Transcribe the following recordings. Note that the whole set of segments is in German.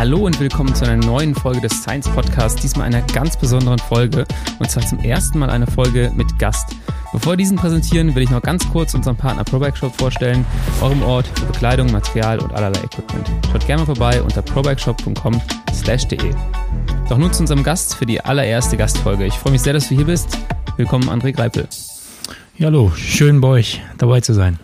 Hallo und willkommen zu einer neuen Folge des Science Podcasts, diesmal einer ganz besonderen Folge und zwar zum ersten Mal eine Folge mit Gast. Bevor wir diesen präsentieren, will ich noch ganz kurz unseren Partner ProBike Shop vorstellen, eurem Ort für Bekleidung, Material und allerlei Equipment. Schaut gerne mal vorbei unter probikeshop.com/de. Doch nun zu unserem Gast für die allererste Gastfolge. Ich freue mich sehr, dass du hier bist. Willkommen, André Greipel. Ja, hallo, schön bei euch dabei zu sein.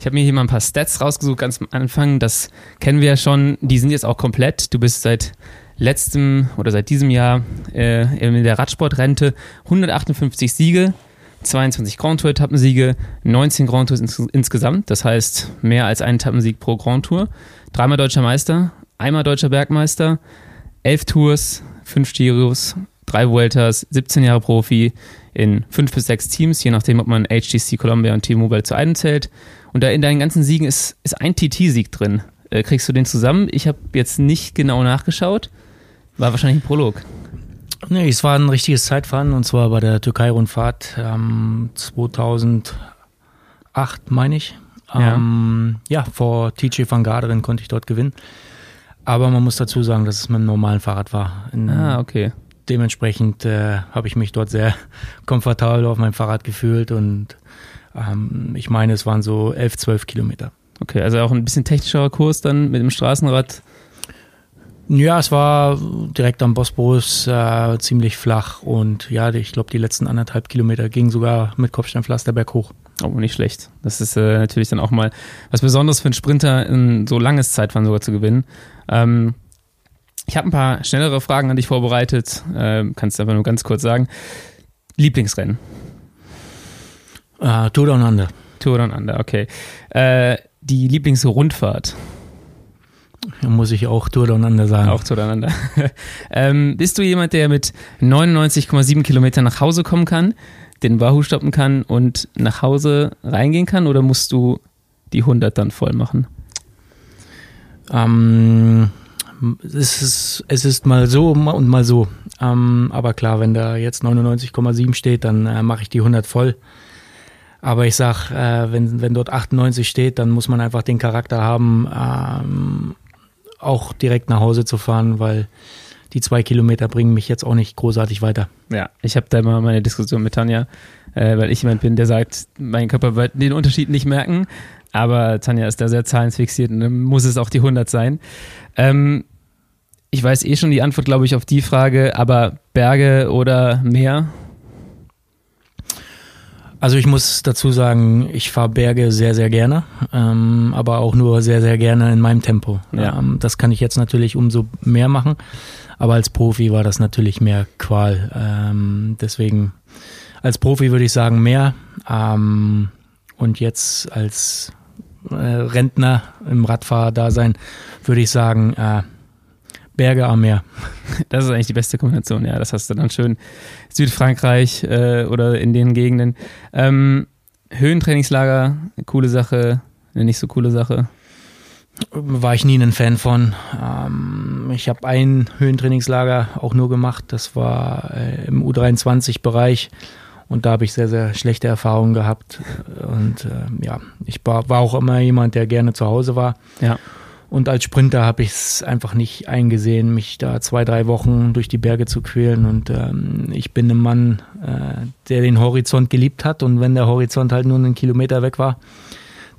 Ich habe mir hier mal ein paar Stats rausgesucht, ganz am Anfang. Das kennen wir ja schon. Die sind jetzt auch komplett. Du bist seit letztem oder seit diesem Jahr äh, in der Radsportrente. 158 Siege, 22 Grand Tour Etappensiege, 19 Grand Tours ins insgesamt. Das heißt mehr als einen Etappensieg pro Grand Tour. Dreimal deutscher Meister, einmal deutscher Bergmeister, elf Tours, fünf Giros, drei Vueltas, 17 Jahre Profi in fünf bis sechs Teams, je nachdem, ob man HTC Columbia und T-Mobile zu einem zählt. Und da in deinen ganzen Siegen ist, ist ein TT-Sieg drin. Äh, kriegst du den zusammen? Ich habe jetzt nicht genau nachgeschaut. War wahrscheinlich ein Prolog. Nee, es war ein richtiges Zeitfahren und zwar bei der Türkei-Rundfahrt ähm, 2008, meine ich. Ähm, ja. ja, vor TJ van Garderen konnte ich dort gewinnen. Aber man muss dazu sagen, dass es mit einem normalen Fahrrad war. In, ah, okay. Dementsprechend äh, habe ich mich dort sehr komfortabel auf meinem Fahrrad gefühlt und ähm, ich meine, es waren so 11, 12 Kilometer. Okay, also auch ein bisschen technischerer Kurs dann mit dem Straßenrad. Ja, es war direkt am Bosporus äh, ziemlich flach und ja, ich glaube, die letzten anderthalb Kilometer gingen sogar mit Kopfsteinpflaster berghoch. Oh, nicht schlecht. Das ist äh, natürlich dann auch mal was Besonderes für einen Sprinter, ein so langes Zeitfahren sogar zu gewinnen. Ähm, ich habe ein paar schnellere Fragen an dich vorbereitet. Äh, kannst du einfach nur ganz kurz sagen. Lieblingsrennen? Uh, Tour Down Under. Tour Down Under, okay. Äh, die Lieblingsrundfahrt? Da muss ich auch Tour Down Under sagen. Auch Tour Down Under. ähm, bist du jemand, der mit 99,7 Kilometern nach Hause kommen kann, den Wahoo stoppen kann und nach Hause reingehen kann oder musst du die 100 dann voll machen? Ähm, es, ist, es ist mal so und mal so. Ähm, aber klar, wenn da jetzt 99,7 steht, dann äh, mache ich die 100 voll. Aber ich sag, äh, wenn, wenn dort 98 steht, dann muss man einfach den Charakter haben, ähm, auch direkt nach Hause zu fahren, weil die zwei Kilometer bringen mich jetzt auch nicht großartig weiter. Ja, ich habe da immer meine Diskussion mit Tanja, äh, weil ich jemand bin, der sagt, mein Körper wird den Unterschied nicht merken. Aber Tanja ist da sehr zahlensfixiert und dann muss es auch die 100 sein. Ähm, ich weiß eh schon die Antwort, glaube ich, auf die Frage, aber Berge oder Meer? Also ich muss dazu sagen, ich fahre Berge sehr, sehr gerne, ähm, aber auch nur sehr, sehr gerne in meinem Tempo. Ja. Ähm, das kann ich jetzt natürlich umso mehr machen, aber als Profi war das natürlich mehr Qual. Ähm, deswegen als Profi würde ich sagen mehr ähm, und jetzt als äh, Rentner im Radfahrerdasein würde ich sagen, äh, Berge am Meer. Das ist eigentlich die beste Kombination, ja. Das hast du dann schön Südfrankreich äh, oder in den Gegenden. Ähm, Höhentrainingslager, coole Sache, eine nicht so coole Sache. War ich nie ein Fan von. Ähm, ich habe ein Höhentrainingslager auch nur gemacht. Das war äh, im U23-Bereich. Und da habe ich sehr, sehr schlechte Erfahrungen gehabt. Und äh, ja, ich war, war auch immer jemand, der gerne zu Hause war. Ja. Und als Sprinter habe ich es einfach nicht eingesehen, mich da zwei, drei Wochen durch die Berge zu quälen. Und ähm, ich bin ein Mann, äh, der den Horizont geliebt hat. Und wenn der Horizont halt nur einen Kilometer weg war,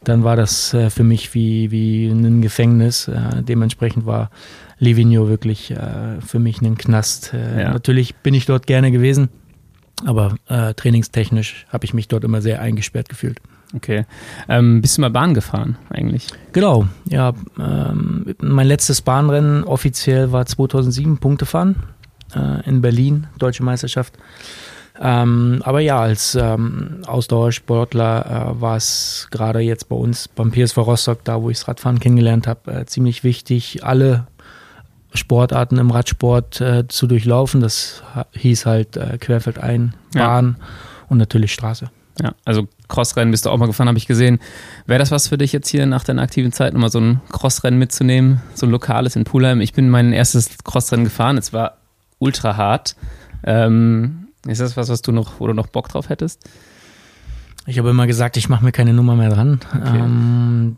dann war das äh, für mich wie, wie ein Gefängnis. Äh, dementsprechend war Livigno wirklich äh, für mich ein Knast. Äh, ja. Natürlich bin ich dort gerne gewesen, aber äh, trainingstechnisch habe ich mich dort immer sehr eingesperrt gefühlt. Okay. Ähm, bist du mal Bahn gefahren eigentlich? Genau, ja. Ähm, mein letztes Bahnrennen offiziell war 2007 Punktefahren äh, in Berlin, Deutsche Meisterschaft. Ähm, aber ja, als ähm, Ausdauersportler äh, war es gerade jetzt bei uns beim PSV Rostock, da wo ich das Radfahren kennengelernt habe, äh, ziemlich wichtig, alle Sportarten im Radsport äh, zu durchlaufen. Das hieß halt äh, Querfeldein, Bahn ja. und natürlich Straße. Ja, also Crossrennen bist du auch mal gefahren, habe ich gesehen. Wäre das was für dich jetzt hier nach deiner aktiven Zeit, nochmal so ein Crossrennen mitzunehmen, so ein lokales in Pulheim? Ich bin mein erstes Crossrennen gefahren, es war ultra hart. Ähm, ist das was, was du noch, wo du noch Bock drauf hättest? Ich habe immer gesagt, ich mache mir keine Nummer mehr dran. Okay. Ähm,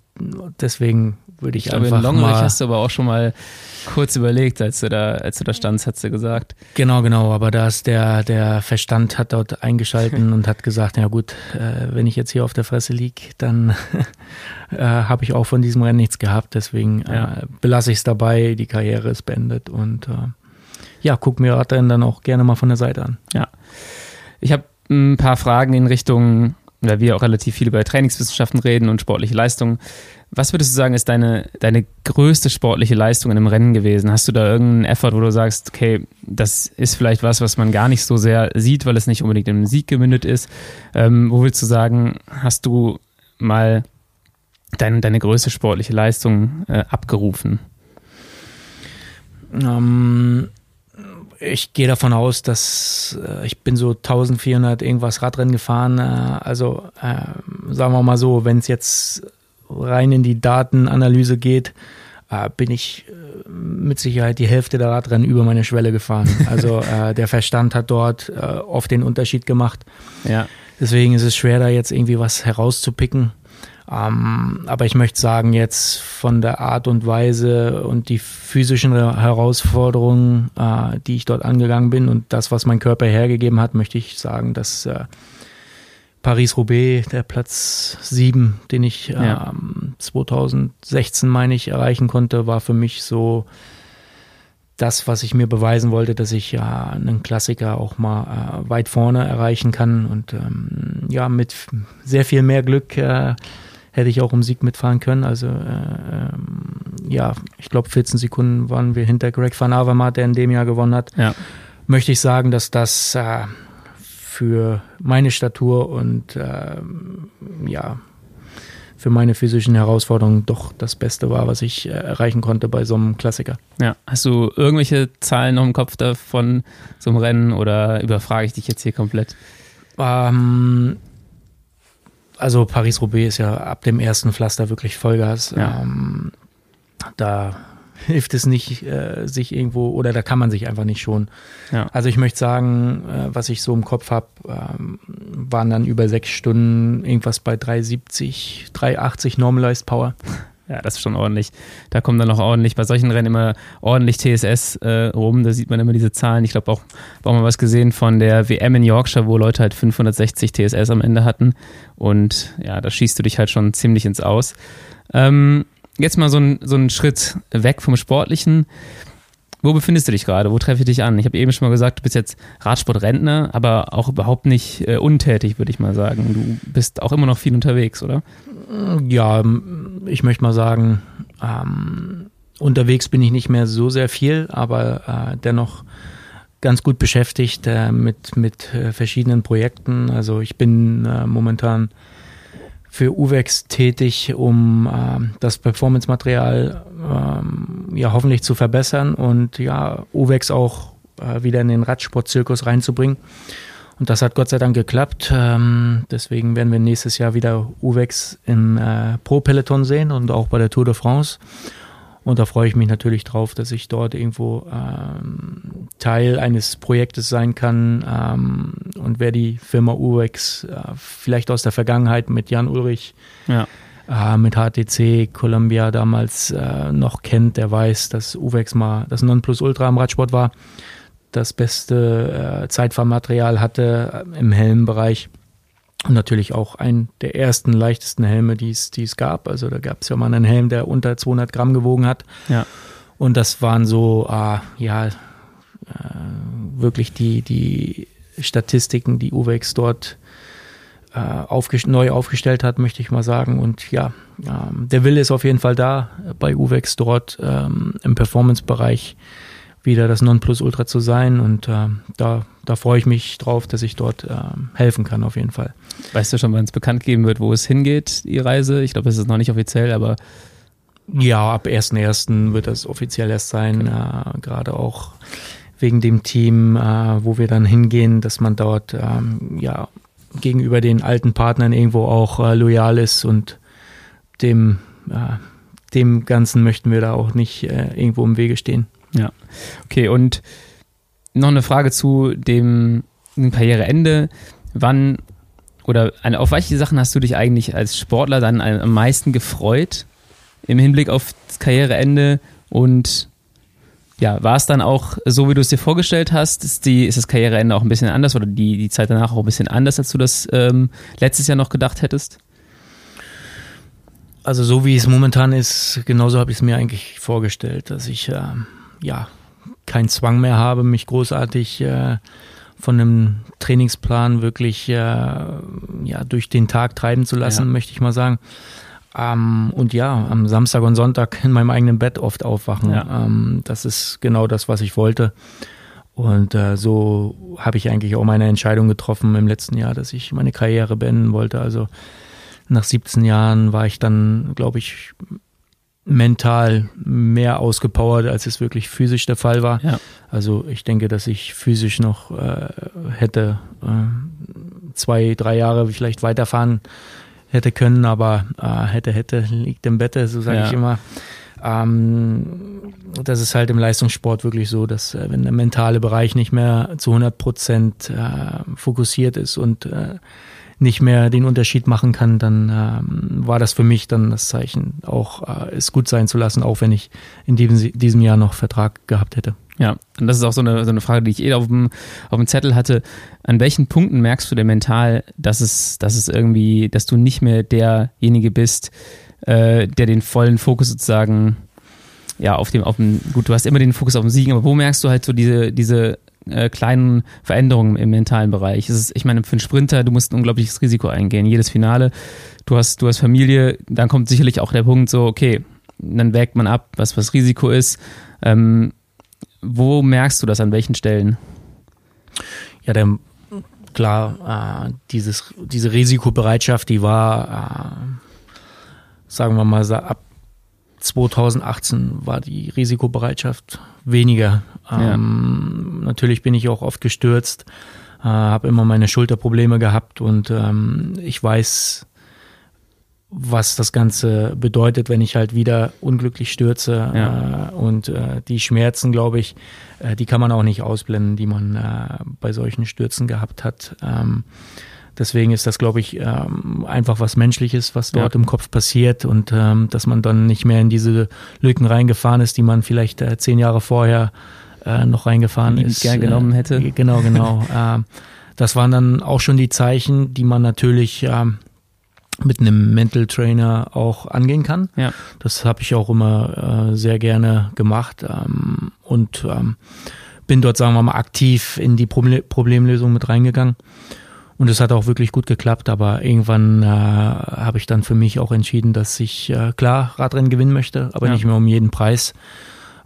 deswegen würde ich, ich glaube, einfach in Longerich mal. hast du aber auch schon mal kurz überlegt, als du da, als du da standst, hast du gesagt. Genau, genau, aber da ist der, der Verstand hat dort eingeschalten und hat gesagt, ja gut, äh, wenn ich jetzt hier auf der Fresse lieg, dann äh, habe ich auch von diesem Rennen nichts gehabt. Deswegen Ja. äh, belasse ich es dabei, die Karriere ist beendet und äh, ja, guck mir Radrennen dann auch gerne mal von der Seite an. Ich habe ein paar Fragen in Richtung, weil wir auch relativ viel über Trainingswissenschaften reden und sportliche Leistung. Was würdest du sagen, ist deine, deine größte sportliche Leistung in einem Rennen gewesen? Hast du da irgendeinen Effort, wo du sagst, okay, das ist vielleicht was, was man gar nicht so sehr sieht, weil es nicht unbedingt in einen Sieg gemündet ist? Ähm, wo willst du sagen, hast du mal dein, deine größte sportliche Leistung äh, abgerufen? Ähm, ich gehe davon aus, dass äh, ich bin so 1400 irgendwas Radrennen gefahren. Äh, also äh, sagen wir mal so, wenn es jetzt rein in die Datenanalyse geht, äh, bin ich äh, mit Sicherheit die Hälfte der Radrennen über meine Schwelle gefahren. Also äh, der Verstand hat dort äh, oft den Unterschied gemacht. Ja, Deswegen ist es schwer, da jetzt irgendwie was herauszupicken. Ähm, aber ich möchte sagen, jetzt von der Art und Weise und die physischen Herausforderungen, äh, die ich dort angegangen bin und das, was mein Körper hergegeben hat, möchte ich sagen, dass äh, Paris-Roubaix, der Platz 7, den ich Ja. ähm, 2016, meine ich, erreichen konnte, war für mich so das, was ich mir beweisen wollte, dass ich ja einen Klassiker auch mal äh, weit vorne erreichen kann. Und ähm, ja, mit sehr viel mehr Glück äh, hätte ich auch um Sieg mitfahren können. Also äh, ähm, ja, ich glaube 14 Sekunden waren wir hinter Greg van Avermaet, der in dem Jahr gewonnen hat. ja. Möchte ich sagen, dass das äh, für meine Statur und ähm, ja, für meine physischen Herausforderungen doch das Beste war, was ich äh, erreichen konnte bei so einem Klassiker. Ja, hast du irgendwelche Zahlen noch im Kopf davon, einem Rennen, oder überfrage ich dich jetzt hier komplett? Ähm, also Paris-Roubaix ist ja ab dem ersten Pflaster wirklich Vollgas. Ja. Ähm, da hilft es nicht, äh, sich irgendwo, oder da kann man sich einfach nicht schonen. Ja. Also ich möchte sagen, äh, was ich so im Kopf habe, ähm, waren dann über sechs Stunden irgendwas bei 370, 380 Normalized Power. Ja, das ist schon ordentlich. Da kommt dann noch ordentlich bei solchen Rennen immer ordentlich TSS äh, rum. Da sieht man immer diese Zahlen. Ich glaube auch, auch mal was gesehen von der WM in Yorkshire, wo Leute halt 560 TSS am Ende hatten. Und ja, da schießt du dich halt schon ziemlich ins Aus. Ähm, jetzt mal so ein, so ein Schritt weg vom Sportlichen. Wo befindest du dich gerade? Wo treffe ich dich an? Ich habe eben schon mal gesagt, du bist jetzt Radsportrentner, aber auch überhaupt nicht äh, untätig, würde ich mal sagen. Du bist auch immer noch viel unterwegs, oder? Ja, ähm, ich möchte mal sagen, ähm, unterwegs bin ich nicht mehr so sehr viel, aber äh, dennoch ganz gut beschäftigt äh, mit, mit äh, verschiedenen Projekten. Also ich bin äh, momentan für UVEX tätig, um ähm, das Performance-Material ähm, ja hoffentlich zu verbessern und ja UVEX auch äh, wieder in den Radsportzirkus reinzubringen. Und das hat Gott sei Dank geklappt. Ähm, deswegen werden wir nächstes Jahr wieder UVEX im äh, Pro-Peloton sehen und auch bei der Tour de France. Und da freue ich mich natürlich drauf, dass ich dort irgendwo ähm, Teil eines Projektes sein kann. Ähm, und wer die Firma UVEX äh, vielleicht aus der Vergangenheit mit Jan Ulrich, Ja. äh, mit HTC Columbia damals äh, noch kennt, der weiß, dass UVEX mal das Nonplusultra im Radsport war das beste äh, Zeitfahrmaterial hatte im Helmbereich und natürlich auch ein der ersten leichtesten Helme, die es die es gab. Also da gab es ja mal einen Helm, der unter 200 Gramm gewogen hat. Ja. Und das waren so, äh, ja, äh, wirklich die, die Statistiken, die Uwex dort äh, aufgest neu aufgestellt hat, möchte ich mal sagen. Und ja, ähm, der Wille ist auf jeden Fall da, bei Uwex dort ähm, im Performance-Bereich wieder das Nonplusultra zu sein. Und äh, da, da freue ich mich drauf, dass ich dort ähm, helfen kann, auf jeden Fall. Weißt du schon, wann es bekannt geben wird, wo es hingeht, die Reise? Ich glaube, es ist noch nicht offiziell, aber Ja, ab 1.1. wird das offiziell erst sein, äh, gerade auch wegen dem Team, äh, wo wir dann hingehen, dass man dort ähm, ja gegenüber den alten Partnern irgendwo auch äh, loyal ist und dem, äh, dem Ganzen möchten wir da auch nicht äh, irgendwo im Wege stehen. Ja. Okay, und noch eine Frage zu dem Karriereende. Wann oder auf welche Sachen hast du dich eigentlich als Sportler dann am meisten gefreut? im Hinblick auf das Karriereende und ja, war es dann auch so, wie du es dir vorgestellt hast? Ist, die, ist das Karriereende auch ein bisschen anders oder die, die Zeit danach auch ein bisschen anders, als du das ähm, letztes Jahr noch gedacht hättest? Also so wie es momentan ist, genauso habe ich es mir eigentlich vorgestellt, dass ich äh, ja keinen Zwang mehr habe, mich großartig äh, von einem Trainingsplan wirklich äh, ja durch den Tag treiben zu lassen, ja. möchte ich mal sagen. Ähm, und ja, am Samstag und Sonntag in meinem eigenen Bett oft aufwachen. Ja. Ähm, das ist genau das, was ich wollte. Und äh, so habe ich eigentlich auch meine Entscheidung getroffen im letzten Jahr, dass ich meine Karriere beenden wollte. Also nach 17 Jahren war ich dann, glaube ich, mental mehr ausgepowert, als es wirklich physisch der Fall war. Ja. Also ich denke, dass ich physisch noch äh, hätte äh, zwei, drei Jahre vielleicht weiterfahren hätte können, aber äh, hätte, hätte, liegt im Bette, so sage ja. ich immer. Ähm, das ist halt im Leistungssport wirklich so, dass äh, wenn der mentale Bereich nicht mehr zu 100 Prozent äh, fokussiert ist und äh, nicht mehr den Unterschied machen kann, dann ähm, war das für mich dann das Zeichen, auch äh, es gut sein zu lassen, auch wenn ich in diesem, diesem Jahr noch Vertrag gehabt hätte. Ja, und das ist auch so eine, so eine Frage, die ich eh auf dem, auf dem Zettel hatte. An welchen Punkten merkst du denn mental, dass es, dass es irgendwie, dass du nicht mehr derjenige bist, äh, der den vollen Fokus sozusagen ja, auf dem, auf dem, gut, du hast immer den Fokus auf dem Siegen, aber wo merkst du halt so diese, diese äh, kleinen Veränderungen im mentalen Bereich. Ist, ich meine, für einen Sprinter, du musst ein unglaubliches Risiko eingehen. Jedes Finale, du hast, du hast Familie, dann kommt sicherlich auch der Punkt so, okay, dann wägt man ab, was das Risiko ist. Ähm, wo merkst du das, an welchen Stellen? Ja, der, klar, äh, dieses, diese Risikobereitschaft, die war, äh, sagen wir mal, ab 2018 war die Risikobereitschaft weniger. Ja. Ähm, natürlich bin ich auch oft gestürzt, äh, habe immer meine Schulterprobleme gehabt und ähm, ich weiß, was das Ganze bedeutet, wenn ich halt wieder unglücklich stürze. Ja. Äh, und äh, die Schmerzen, glaube ich, äh, die kann man auch nicht ausblenden, die man äh, bei solchen Stürzen gehabt hat. Ähm, Deswegen ist das, glaube ich, ähm, einfach was Menschliches, was dort ja. im Kopf passiert und ähm, dass man dann nicht mehr in diese Lücken reingefahren ist, die man vielleicht äh, zehn Jahre vorher äh, noch reingefahren die ist. Gern genommen hätte. Äh, genau, genau. ähm, das waren dann auch schon die Zeichen, die man natürlich ähm, mit einem Mental Trainer auch angehen kann. Ja. Das habe ich auch immer äh, sehr gerne gemacht ähm, und ähm, bin dort, sagen wir mal, aktiv in die Proble Problemlösung mit reingegangen. Und es hat auch wirklich gut geklappt, aber irgendwann äh, habe ich dann für mich auch entschieden, dass ich äh, klar Radrennen gewinnen möchte, aber ja. nicht mehr um jeden Preis.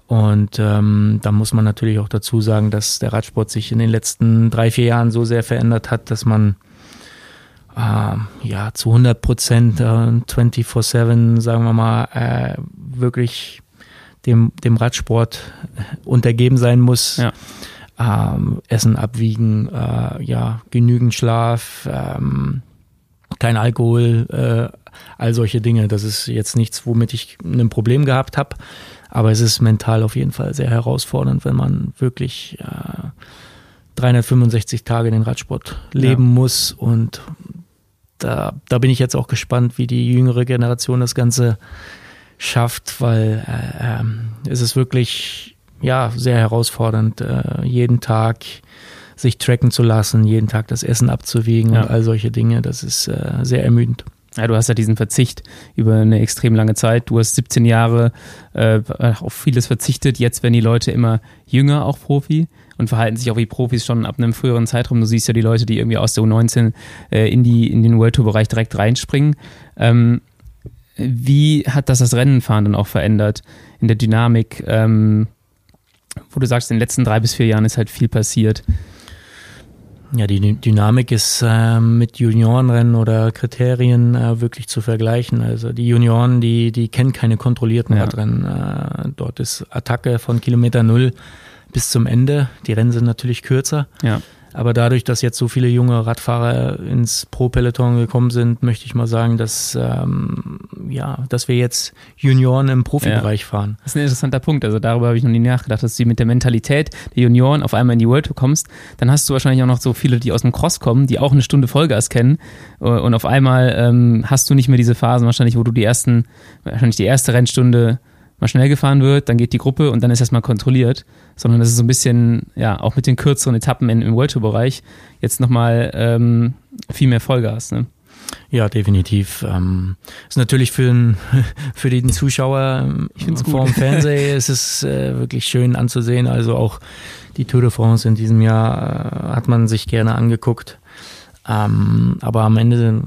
Und ähm, da muss man natürlich auch dazu sagen, dass der Radsport sich in den letzten drei, vier Jahren so sehr verändert hat, dass man äh, ja zu 100 Prozent äh, 24-7, sagen wir mal, äh, wirklich dem, dem Radsport untergeben sein muss. Ja ähm, Essen abwiegen, äh, ja, genügend Schlaf, ähm, kein Alkohol, äh, all solche Dinge. Das ist jetzt nichts, womit ich ein Problem gehabt habe, aber es ist mental auf jeden Fall sehr herausfordernd, wenn man wirklich äh, 365 Tage den Radsport leben ja. muss und da, da bin ich jetzt auch gespannt, wie die jüngere Generation das Ganze schafft, weil äh, äh, es ist wirklich ja, sehr herausfordernd, äh, jeden Tag sich tracken zu lassen, jeden Tag das Essen abzuwiegen ja. und all solche Dinge. Das ist äh, sehr ermüdend. Ja, du hast ja diesen Verzicht über eine extrem lange Zeit. Du hast 17 Jahre äh, auf vieles verzichtet. Jetzt werden die Leute immer jünger, auch Profi, und verhalten sich auch wie Profis schon ab einem früheren Zeitraum. Du siehst ja die Leute, die irgendwie aus der U19 äh, in, die, in den World Tour Bereich direkt reinspringen. Ähm, wie hat das das Rennenfahren dann auch verändert in der Dynamik? Ähm, wo du sagst, in den letzten drei bis vier Jahren ist halt viel passiert. Ja, die Dynamik ist äh, mit Juniorenrennen oder Kriterien äh, wirklich zu vergleichen. Also die Junioren, die, die kennen keine kontrollierten ja. Radrennen. Äh, dort ist Attacke von Kilometer Null bis zum Ende. Die Rennen sind natürlich kürzer. Ja. Aber dadurch, dass jetzt so viele junge Radfahrer ins Pro-Peloton gekommen sind, möchte ich mal sagen, dass, ähm, ja, dass wir jetzt Junioren im Profibereich ja. fahren. Das ist ein interessanter Punkt. Also darüber habe ich noch nie nachgedacht, dass du mit der Mentalität der Junioren auf einmal in die World Tour kommst. Dann hast du wahrscheinlich auch noch so viele, die aus dem Cross kommen, die auch eine Stunde Vollgas kennen. Und auf einmal ähm, hast du nicht mehr diese Phasen wahrscheinlich, wo du die ersten, wahrscheinlich die erste Rennstunde mal schnell gefahren wird, dann geht die Gruppe und dann ist erstmal kontrolliert, sondern das ist so ein bisschen, ja, auch mit den kürzeren Etappen in, im World Tour Bereich jetzt nochmal ähm, viel mehr Vollgas. Ne? Ja, definitiv. Ähm, ist natürlich für, ein, für den Zuschauer vor dem Fernseher ist es äh, wirklich schön anzusehen. Also auch die Tour de France in diesem Jahr äh, hat man sich gerne angeguckt. Ähm, aber am Ende,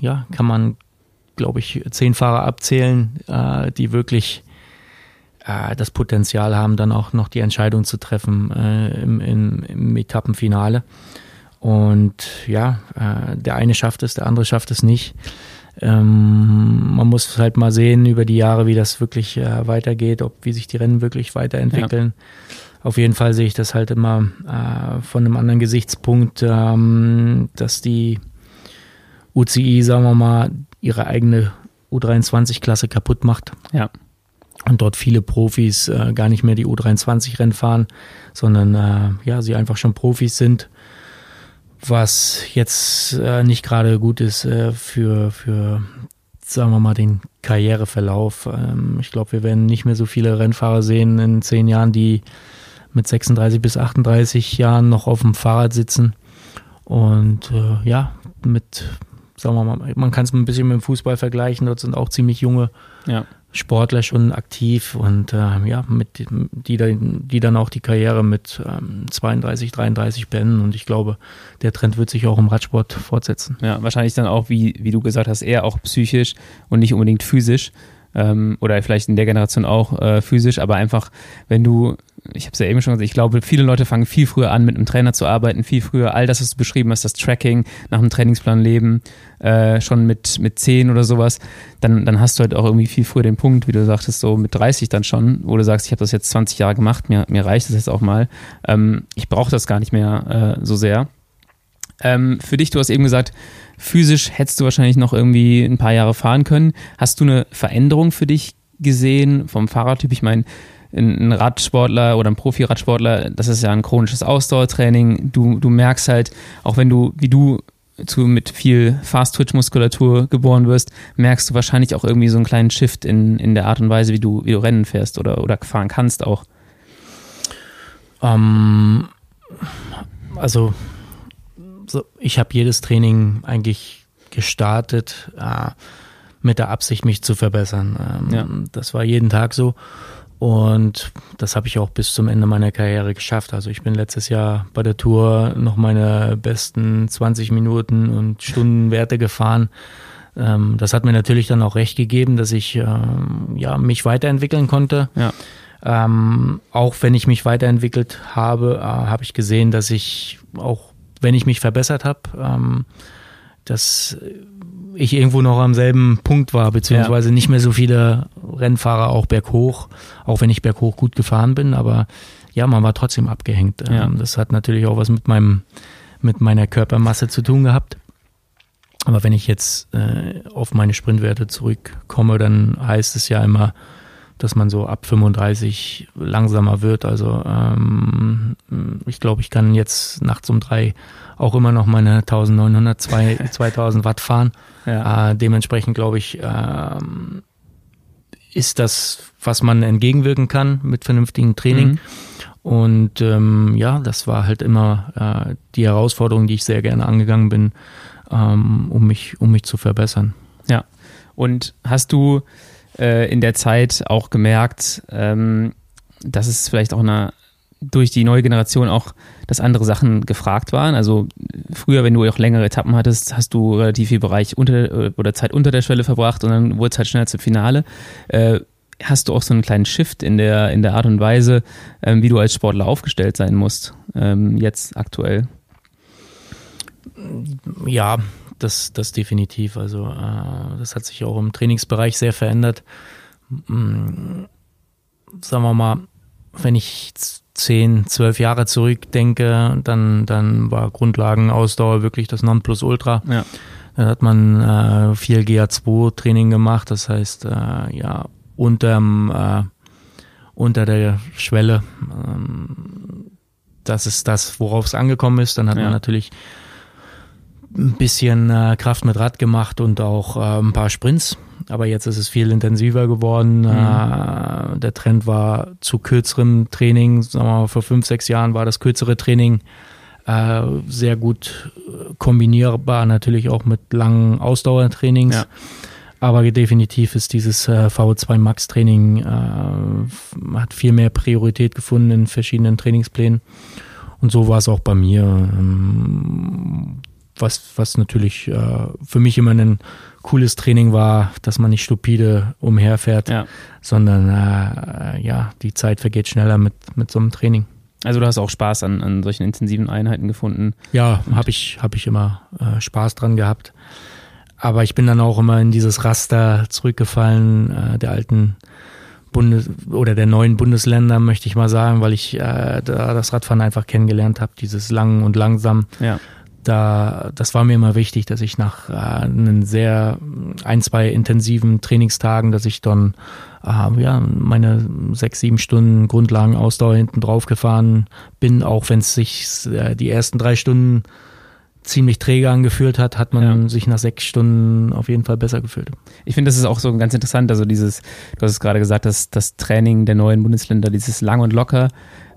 ja, kann man, glaube ich, zehn Fahrer abzählen, äh, die wirklich äh, das Potenzial haben, dann auch noch die Entscheidung zu treffen äh, im, im, im Etappenfinale. Und ja, äh, der eine schafft es, der andere schafft es nicht. Ähm, man muss halt mal sehen über die Jahre, wie das wirklich äh, weitergeht, ob wie sich die Rennen wirklich weiterentwickeln. Ja. Auf jeden Fall sehe ich das halt immer äh, von einem anderen Gesichtspunkt, ähm, dass die UCI, sagen wir mal, ihre eigene U23-Klasse kaputt macht. Ja und dort viele Profis äh, gar nicht mehr die U23-Rennen fahren, sondern äh, ja, sie einfach schon Profis sind, was jetzt äh, nicht gerade gut ist äh, für, für, sagen wir mal, den Karriereverlauf. Ähm, ich glaube, wir werden nicht mehr so viele Rennfahrer sehen in zehn Jahren, die mit 36 bis 38 Jahren noch auf dem Fahrrad sitzen und äh, ja, mit, sagen wir mal, man kann es ein bisschen mit dem Fußball vergleichen, dort sind auch ziemlich junge ja. Sportler schon aktiv und äh, ja, mit die, die dann auch die Karriere mit ähm, 32, 33 beenden und ich glaube, der Trend wird sich auch im Radsport fortsetzen. Ja, wahrscheinlich dann auch, wie, wie du gesagt hast, eher auch psychisch und nicht unbedingt physisch ähm, oder vielleicht in der Generation auch äh, physisch, aber einfach, wenn du ich habe es ja eben schon gesagt, ich glaube, viele Leute fangen viel früher an, mit einem Trainer zu arbeiten, viel früher all das, was du beschrieben hast, das Tracking, nach einem Trainingsplan leben, äh, schon mit, mit 10 oder sowas, dann, dann hast du halt auch irgendwie viel früher den Punkt, wie du sagtest, so mit 30 dann schon, wo du sagst, ich habe das jetzt 20 Jahre gemacht, mir, mir reicht das jetzt auch mal, ähm, ich brauche das gar nicht mehr äh, so sehr. Ähm, für dich, du hast eben gesagt, physisch hättest du wahrscheinlich noch irgendwie ein paar Jahre fahren können. Hast du eine Veränderung für dich gesehen vom Fahrradtyp? Ich meine, ein Radsportler oder ein Profi-Radsportler, das ist ja ein chronisches Ausdauertraining. Du, du merkst halt, auch wenn du, wie du zu, mit viel Fast-Twitch-Muskulatur geboren wirst, merkst du wahrscheinlich auch irgendwie so einen kleinen Shift in, in der Art und Weise, wie du, wie du Rennen fährst oder, oder fahren kannst auch. Ähm, also, so, ich habe jedes Training eigentlich gestartet äh, mit der Absicht, mich zu verbessern. Ähm, ja. Das war jeden Tag so. Und das habe ich auch bis zum Ende meiner Karriere geschafft. Also ich bin letztes Jahr bei der Tour noch meine besten 20 Minuten und Stundenwerte gefahren. Ähm, das hat mir natürlich dann auch recht gegeben, dass ich ähm, ja, mich weiterentwickeln konnte. Ja. Ähm, auch wenn ich mich weiterentwickelt habe, äh, habe ich gesehen, dass ich auch, wenn ich mich verbessert habe, ähm, dass ich irgendwo noch am selben Punkt war, beziehungsweise ja. nicht mehr so viele Rennfahrer auch berghoch, auch wenn ich berghoch gut gefahren bin, aber ja, man war trotzdem abgehängt. Ja. Ähm, das hat natürlich auch was mit meinem, mit meiner Körpermasse zu tun gehabt. Aber wenn ich jetzt äh, auf meine Sprintwerte zurückkomme, dann heißt es ja immer, dass man so ab 35 langsamer wird. Also ähm, ich glaube, ich kann jetzt nachts um drei auch immer noch meine 1900, 2000 Watt fahren. Ja. Äh, dementsprechend glaube ich, ähm, ist das, was man entgegenwirken kann mit vernünftigem Training. Mhm. Und ähm, ja, das war halt immer äh, die Herausforderung, die ich sehr gerne angegangen bin, ähm, um mich, um mich zu verbessern. Ja. Und hast du äh, in der Zeit auch gemerkt, ähm, dass es vielleicht auch eine, durch die neue Generation auch, dass andere Sachen gefragt waren. Also früher, wenn du auch längere Etappen hattest, hast du relativ viel Bereich unter äh, oder Zeit unter der Schwelle verbracht und dann wurde es halt schnell zum Finale. Äh, hast du auch so einen kleinen Shift in der, in der Art und Weise, ähm, wie du als Sportler aufgestellt sein musst, ähm, jetzt aktuell? Ja, das, das definitiv. Also äh, das hat sich auch im Trainingsbereich sehr verändert. Hm, sagen wir mal, wenn ich zehn, zwölf Jahre zurückdenke, dann, dann war Grundlagenausdauer wirklich das Nonplusultra. Ja. Dann hat man äh, viel GA2-Training gemacht, das heißt, äh, ja, unterm, äh, unter der Schwelle. Ähm, das ist das, worauf es angekommen ist. Dann hat ja. man natürlich ein bisschen äh, Kraft mit Rad gemacht und auch äh, ein paar Sprints. Aber jetzt ist es viel intensiver geworden. Mhm. Äh, der Trend war zu kürzerem Training. Sagen wir mal, vor fünf, sechs Jahren war das kürzere Training äh, sehr gut kombinierbar, natürlich auch mit langen Ausdauertrainings. Ja. Aber definitiv ist dieses äh, VO2 Max Training äh, hat viel mehr Priorität gefunden in verschiedenen Trainingsplänen. Und so war es auch bei mir. Ähm, was, was natürlich äh, für mich immer ein cooles Training war, dass man nicht stupide umherfährt, ja. sondern äh, ja, die Zeit vergeht schneller mit, mit so einem Training. Also du hast auch Spaß an, an solchen intensiven Einheiten gefunden? Ja, habe ich, hab ich immer äh, Spaß dran gehabt. Aber ich bin dann auch immer in dieses Raster zurückgefallen, äh, der alten Bundes oder der neuen Bundesländer, möchte ich mal sagen, weil ich äh, da das Radfahren einfach kennengelernt habe, dieses lang und langsam. Ja da, das war mir immer wichtig, dass ich nach äh, einen sehr ein, zwei intensiven Trainingstagen, dass ich dann äh, ja, meine sechs, sieben Stunden Grundlagenausdauer hinten drauf gefahren bin, auch wenn es sich äh, die ersten drei Stunden ziemlich träge angefühlt hat, hat man ja. sich nach sechs Stunden auf jeden Fall besser gefühlt. Ich finde, das ist auch so ganz interessant. Also dieses, du hast es gerade gesagt, dass das Training der neuen Bundesländer, dieses lang und locker,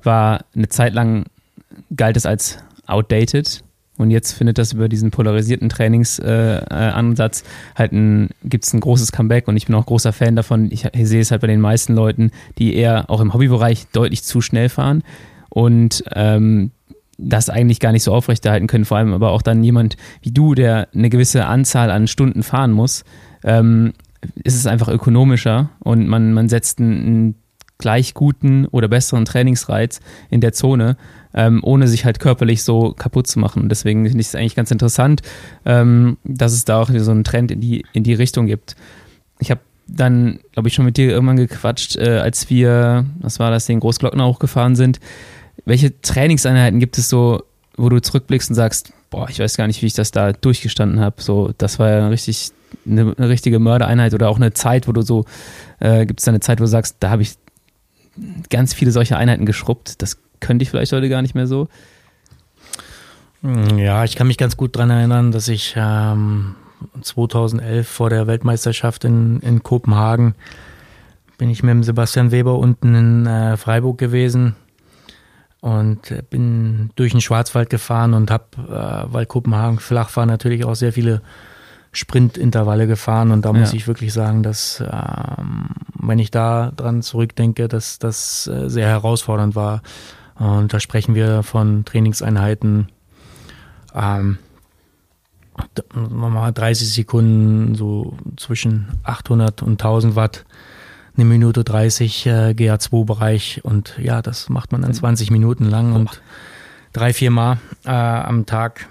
war eine Zeit lang galt es als outdated und jetzt findet das über diesen polarisierten Trainingsansatz äh, halt ein, gibt es ein großes Comeback und ich bin auch großer Fan davon. Ich, ich sehe es halt bei den meisten Leuten, die eher auch im Hobbybereich deutlich zu schnell fahren und ähm, das eigentlich gar nicht so aufrechterhalten können. Vor allem aber auch dann jemand wie du, der eine gewisse Anzahl an Stunden fahren muss, ähm, ist es einfach ökonomischer und man, man setzt einen, einen gleich guten oder besseren Trainingsreiz in der Zone, ähm, ohne sich halt körperlich so kaputt zu machen. deswegen finde ich es eigentlich ganz interessant, ähm, dass es da auch so einen Trend in die, in die Richtung gibt. Ich habe dann, glaube ich, schon mit dir irgendwann gequatscht, äh, als wir, was war das, den Großglockner hochgefahren sind. Welche Trainingseinheiten gibt es so, wo du zurückblickst und sagst, boah, ich weiß gar nicht, wie ich das da durchgestanden habe. So, das war ja richtig eine, eine richtige Mördereinheit oder auch eine Zeit, wo du so, äh, gibt es da eine Zeit, wo du sagst, da habe ich ganz viele solche Einheiten geschrubbt. Das könnte ich vielleicht heute gar nicht mehr so. Hm, ja, ich kann mich ganz gut daran erinnern, dass ich ähm, 2011 vor der Weltmeisterschaft in, in Kopenhagen bin ich mit dem Sebastian Weber unten in äh, Freiburg gewesen und bin durch den Schwarzwald gefahren und habe, äh, weil Kopenhagen flach war, natürlich auch sehr viele Sprintintervalle gefahren und da ja. muss ich wirklich sagen, dass ähm, wenn ich da dran zurückdenke, dass das äh, sehr herausfordernd war. Und da sprechen wir von Trainingseinheiten, ähm, mal 30 Sekunden, so zwischen 800 und 1000 Watt, eine Minute 30 äh, GA2-Bereich und ja, das macht man dann 20 Minuten lang und drei, vier Mal äh, am Tag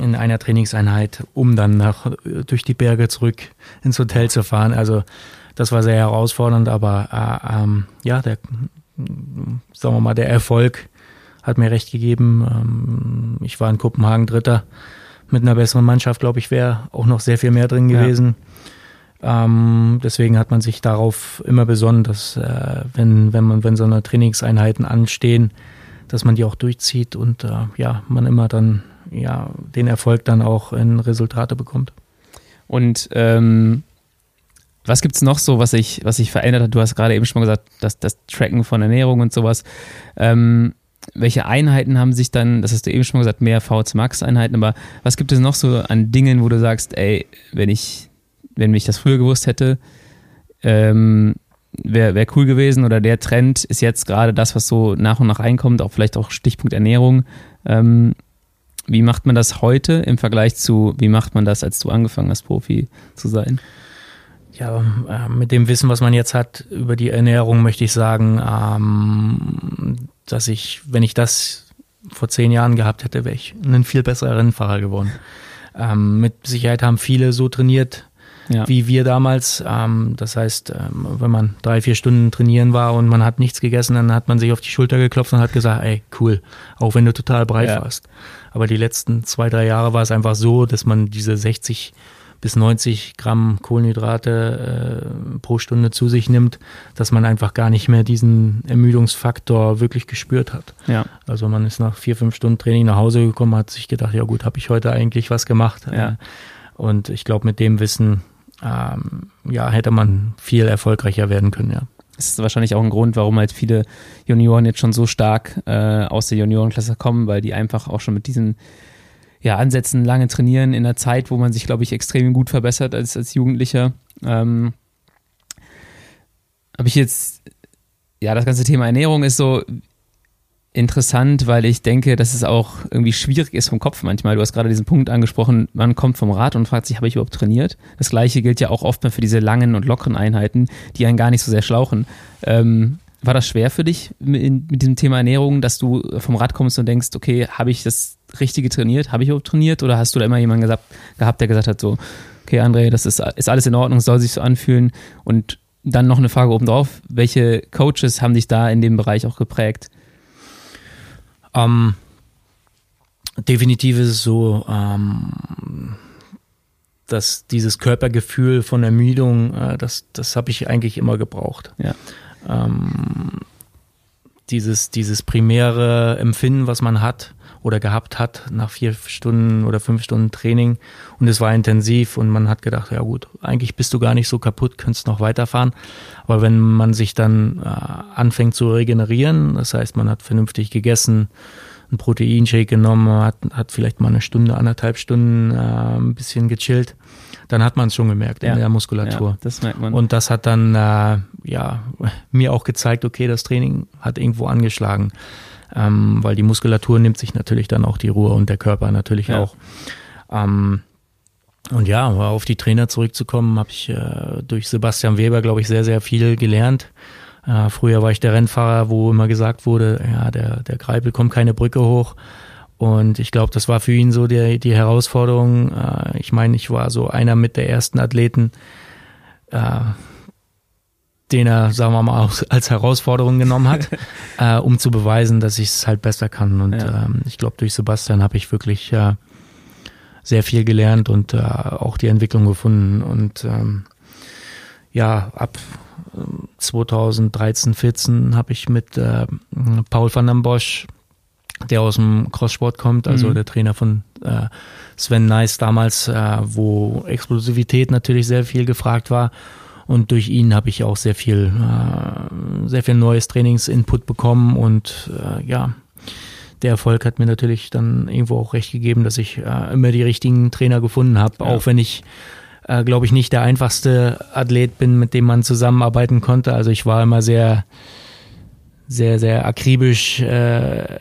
in einer Trainingseinheit, um dann nach, durch die Berge zurück ins Hotel zu fahren. Also das war sehr herausfordernd, aber äh, ähm, ja, der, sagen wir mal, der Erfolg hat mir recht gegeben. Ähm, ich war in Kopenhagen Dritter. Mit einer besseren Mannschaft, glaube ich, wäre auch noch sehr viel mehr drin gewesen. Ja. Ähm, deswegen hat man sich darauf immer besonnen, dass äh, wenn, wenn man, wenn so eine Trainingseinheiten anstehen, dass man die auch durchzieht und äh, ja, man immer dann ja, den Erfolg dann auch in Resultate bekommt. Und ähm, was gibt es noch so, was sich was sich verändert hat? Du hast gerade eben schon mal gesagt, dass das Tracken von Ernährung und sowas. Ähm, welche Einheiten haben sich dann, das hast du eben schon mal gesagt, mehr VZ Max Einheiten, aber was gibt es noch so an Dingen, wo du sagst, ey, wenn ich, wenn mich das früher gewusst hätte, ähm, wäre wär cool gewesen oder der Trend ist jetzt gerade das, was so nach und nach reinkommt, auch vielleicht auch Stichpunkt Ernährung. Ähm, wie macht man das heute im Vergleich zu, wie macht man das, als du angefangen hast, Profi zu sein? Ja, äh, mit dem Wissen, was man jetzt hat über die Ernährung, möchte ich sagen, ähm, dass ich, wenn ich das vor zehn Jahren gehabt hätte, wäre ich ein viel besserer Rennfahrer geworden. Ähm, mit Sicherheit haben viele so trainiert, ja. wie wir damals. Ähm, das heißt, ähm, wenn man drei, vier Stunden trainieren war und man hat nichts gegessen, dann hat man sich auf die Schulter geklopft und hat gesagt, ey, cool, auch wenn du total breit ja. warst. Aber die letzten zwei, drei Jahre war es einfach so, dass man diese 60 bis 90 Gramm Kohlenhydrate äh, pro Stunde zu sich nimmt, dass man einfach gar nicht mehr diesen Ermüdungsfaktor wirklich gespürt hat. Ja. Also man ist nach vier, fünf Stunden Training nach Hause gekommen, hat sich gedacht, ja gut, habe ich heute eigentlich was gemacht. Ja. Und ich glaube, mit dem Wissen ähm, ja, hätte man viel erfolgreicher werden können, ja. Das ist wahrscheinlich auch ein Grund, warum halt viele Junioren jetzt schon so stark äh, aus der Juniorenklasse kommen, weil die einfach auch schon mit diesen ja, Ansätzen lange trainieren in einer Zeit, wo man sich, glaube ich, extrem gut verbessert als, als Jugendlicher. Ähm, Habe ich jetzt, ja, das ganze Thema Ernährung ist so interessant, weil ich denke, dass es auch irgendwie schwierig ist vom Kopf manchmal. Du hast gerade diesen Punkt angesprochen, man kommt vom Rad und fragt sich, habe ich überhaupt trainiert? Das gleiche gilt ja auch oft mal für diese langen und lockeren Einheiten, die einen gar nicht so sehr schlauchen. Ähm, war das schwer für dich mit, mit diesem Thema Ernährung, dass du vom Rad kommst und denkst, okay, habe ich das Richtige trainiert? Habe ich überhaupt trainiert? Oder hast du da immer jemanden gesagt, gehabt, der gesagt hat, so, okay, André, das ist, ist alles in Ordnung, soll sich so anfühlen? Und dann noch eine Frage obendrauf. Welche Coaches haben dich da in dem Bereich auch geprägt? Ähm, definitiv ist es so, ähm, dass dieses Körpergefühl von Ermüdung, äh, das, das habe ich eigentlich immer gebraucht. Ja. Ähm, dieses, dieses primäre Empfinden, was man hat oder gehabt hat nach vier Stunden oder fünf Stunden Training und es war intensiv und man hat gedacht, ja gut, eigentlich bist du gar nicht so kaputt, könntest noch weiterfahren. Aber wenn man sich dann äh, anfängt zu regenerieren, das heißt, man hat vernünftig gegessen, einen Proteinshake genommen, hat, hat vielleicht mal eine Stunde, anderthalb Stunden äh, ein bisschen gechillt, dann hat man es schon gemerkt ja. in der Muskulatur. Ja, das merkt man. Und das hat dann äh, ja mir auch gezeigt, okay, das Training hat irgendwo angeschlagen, ähm, weil die Muskulatur nimmt sich natürlich dann auch die Ruhe und der Körper natürlich ja. auch. Ähm, und ja, auf die Trainer zurückzukommen, habe ich äh, durch Sebastian Weber, glaube ich, sehr, sehr viel gelernt. Äh, früher war ich der Rennfahrer, wo immer gesagt wurde, ja, der, der Greipel kommt keine Brücke hoch. Und ich glaube, das war für ihn so die, die Herausforderung. Äh, ich meine, ich war so einer mit der ersten Athleten, äh, den er, sagen wir mal, als Herausforderung genommen hat, äh, um zu beweisen, dass ich es halt besser kann. Und ja. ähm, ich glaube, durch Sebastian habe ich wirklich äh, sehr viel gelernt und äh, auch die Entwicklung gefunden. Und ähm, ja, ab 2013, 14 habe ich mit äh, Paul van den Bosch der aus dem Crosssport kommt, also mhm. der Trainer von äh, Sven Nice damals, äh, wo Explosivität natürlich sehr viel gefragt war. Und durch ihn habe ich auch sehr viel, äh, sehr viel neues Trainingsinput bekommen und äh, ja, der Erfolg hat mir natürlich dann irgendwo auch recht gegeben, dass ich äh, immer die richtigen Trainer gefunden habe, ja. auch wenn ich äh, glaube ich nicht der einfachste Athlet bin, mit dem man zusammenarbeiten konnte. Also ich war immer sehr sehr, sehr akribisch äh,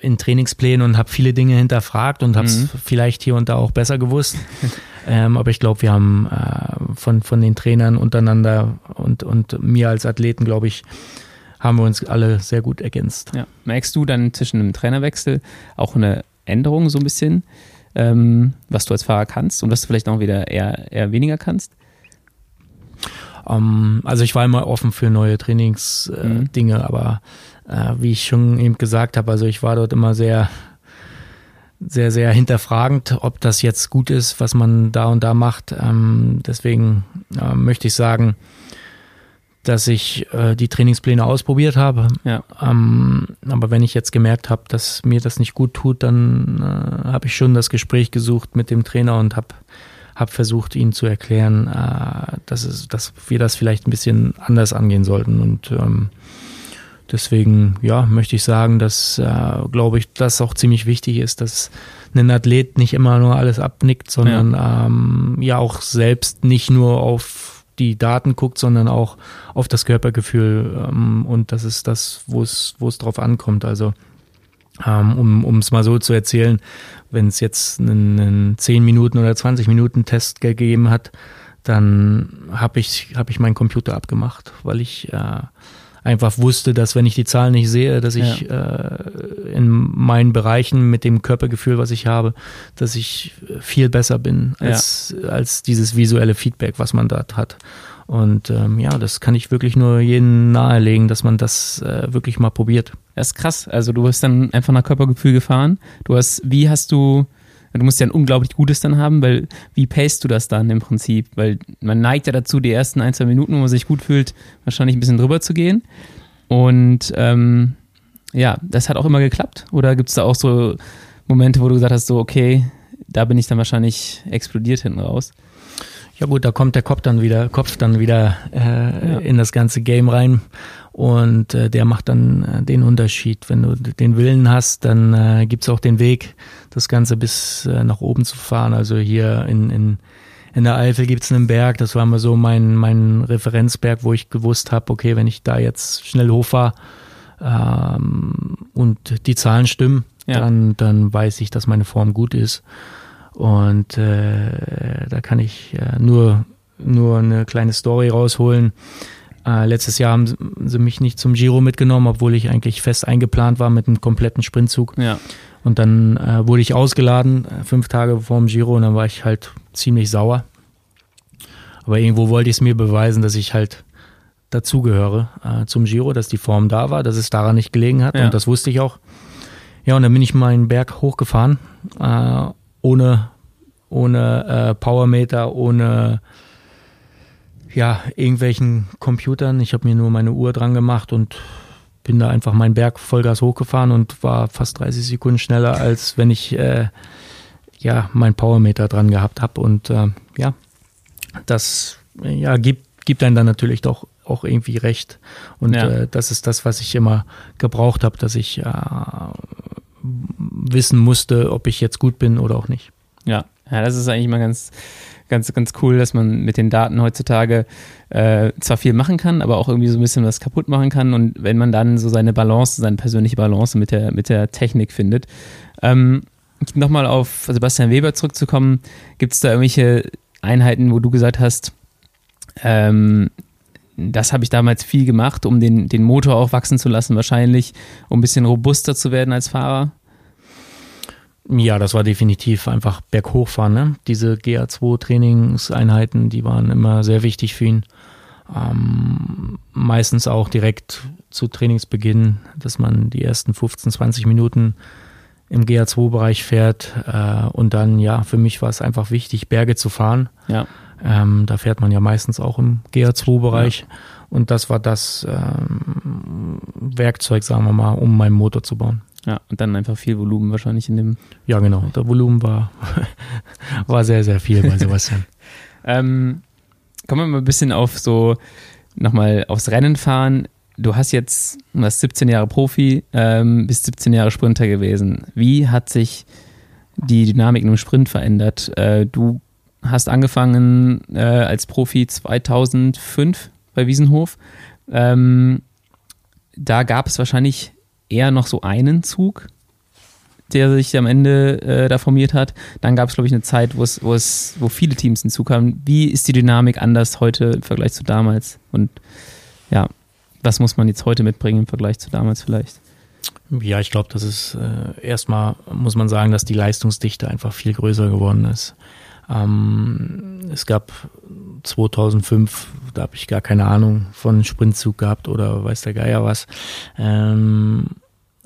in Trainingsplänen und habe viele Dinge hinterfragt und habe es mhm. vielleicht hier und da auch besser gewusst. ähm, aber ich glaube, wir haben äh, von, von den Trainern untereinander und, und mir als Athleten, glaube ich, haben wir uns alle sehr gut ergänzt. Ja. Merkst du dann zwischen einem Trainerwechsel auch eine Änderung so ein bisschen, ähm, was du als Fahrer kannst und was du vielleicht auch wieder eher, eher weniger kannst? Ähm, also ich war immer offen für neue Trainingsdinge, äh, mhm. aber äh, wie ich schon eben gesagt habe, also ich war dort immer sehr sehr, sehr hinterfragend, ob das jetzt gut ist, was man da und da macht. Ähm, deswegen äh, möchte ich sagen, dass ich äh, die Trainingspläne ausprobiert habe. Ja. Ähm, aber wenn ich jetzt gemerkt habe, dass mir das nicht gut tut, dann äh, habe ich schon das Gespräch gesucht mit dem Trainer und habe habe versucht, ihnen zu erklären, äh, dass, es, dass wir das vielleicht ein bisschen anders angehen sollten. Und ähm, deswegen, ja, möchte ich sagen, dass, äh, glaube ich, das auch ziemlich wichtig ist, dass ein Athlet nicht immer nur alles abnickt, sondern ja, ähm, ja auch selbst nicht nur auf die Daten guckt, sondern auch auf das Körpergefühl. Ähm, und das ist das, wo es, drauf ankommt. Also ähm, um es mal so zu erzählen, wenn es jetzt einen, einen 10 Minuten oder 20 Minuten Test gegeben hat, dann habe ich, hab ich meinen Computer abgemacht, weil ich äh, einfach wusste, dass wenn ich die Zahlen nicht sehe, dass ich ja. äh, in meinen Bereichen mit dem Körpergefühl, was ich habe, dass ich viel besser bin als, ja. als dieses visuelle Feedback, was man dort hat. Und ähm, ja, das kann ich wirklich nur jedem nahelegen, dass man das äh, wirklich mal probiert. Das ist krass. Also du bist dann einfach nach Körpergefühl gefahren. Du hast, wie hast du Du musst ja ein unglaublich gutes dann haben, weil wie pacest du das dann im Prinzip? Weil man neigt ja dazu, die ersten ein, zwei Minuten, wo man sich gut fühlt, wahrscheinlich ein bisschen drüber zu gehen. Und ähm, ja, das hat auch immer geklappt. Oder gibt es da auch so Momente, wo du gesagt hast, so, okay, da bin ich dann wahrscheinlich explodiert hinten raus? Ja gut, da kommt der Kopf dann wieder, Kopf dann wieder äh, ja. in das ganze Game rein und äh, der macht dann äh, den Unterschied. Wenn du den Willen hast, dann äh, gibt es auch den Weg, das Ganze bis äh, nach oben zu fahren. Also hier in, in, in der Eifel gibt es einen Berg, das war mal so mein, mein Referenzberg, wo ich gewusst habe, okay, wenn ich da jetzt schnell hochfahre ähm, und die Zahlen stimmen, ja. dann, dann weiß ich, dass meine Form gut ist. Und äh, da kann ich äh, nur, nur eine kleine Story rausholen. Äh, letztes Jahr haben sie mich nicht zum Giro mitgenommen, obwohl ich eigentlich fest eingeplant war mit einem kompletten Sprintzug. Ja. Und dann äh, wurde ich ausgeladen, äh, fünf Tage vor dem Giro, und dann war ich halt ziemlich sauer. Aber irgendwo wollte ich es mir beweisen, dass ich halt dazugehöre äh, zum Giro, dass die Form da war, dass es daran nicht gelegen hat. Ja. Und das wusste ich auch. Ja, und dann bin ich meinen Berg hochgefahren, äh, ohne, ohne äh, Powermeter, ohne ja, irgendwelchen Computern. Ich habe mir nur meine Uhr dran gemacht und bin da einfach meinen Berg Vollgas hochgefahren und war fast 30 Sekunden schneller, als wenn ich äh, ja mein Powermeter dran gehabt habe. Und äh, ja, das ja, gibt, gibt einen dann natürlich doch auch irgendwie recht. Und ja. äh, das ist das, was ich immer gebraucht habe, dass ich äh, wissen musste, ob ich jetzt gut bin oder auch nicht. Ja, ja, das ist eigentlich mal ganz, ganz, ganz cool, dass man mit den Daten heutzutage äh, zwar viel machen kann, aber auch irgendwie so ein bisschen was kaputt machen kann. Und wenn man dann so seine Balance, seine persönliche Balance mit der, mit der Technik findet. Ähm, Nochmal auf Sebastian Weber zurückzukommen, gibt es da irgendwelche Einheiten, wo du gesagt hast, ähm, das habe ich damals viel gemacht, um den, den Motor auch wachsen zu lassen, wahrscheinlich, um ein bisschen robuster zu werden als Fahrer? Ja, das war definitiv einfach berghochfahren. Ne? Diese GA2-Trainingseinheiten, die waren immer sehr wichtig für ihn. Ähm, meistens auch direkt zu Trainingsbeginn, dass man die ersten 15, 20 Minuten im GA2-Bereich fährt. Äh, und dann, ja, für mich war es einfach wichtig, Berge zu fahren. Ja. Ähm, da fährt man ja meistens auch im GA2-Bereich. Ja. Und das war das ähm, Werkzeug, sagen wir mal, um meinen Motor zu bauen. Ja, und dann einfach viel Volumen wahrscheinlich in dem. Ja, genau. Der Volumen war, war sehr, sehr viel bei Sebastian. ähm, kommen wir mal ein bisschen auf so, nochmal aufs Rennen fahren. Du hast jetzt, du hast 17 Jahre Profi, ähm, bist 17 Jahre Sprinter gewesen. Wie hat sich die Dynamik im Sprint verändert? Äh, du hast angefangen äh, als Profi 2005 bei Wiesenhof. Ähm, da gab es wahrscheinlich eher noch so einen Zug, der sich am Ende äh, da formiert hat. Dann gab es, glaube ich, eine Zeit, wo es, wo es, wo viele Teams hinzukamen. Wie ist die Dynamik anders heute im Vergleich zu damals? Und ja, was muss man jetzt heute mitbringen im Vergleich zu damals vielleicht? Ja, ich glaube, das ist äh, erstmal muss man sagen, dass die Leistungsdichte einfach viel größer geworden ist. Ähm, es gab 2005, da habe ich gar keine Ahnung von Sprintzug gehabt oder weiß der Geier was. Ähm,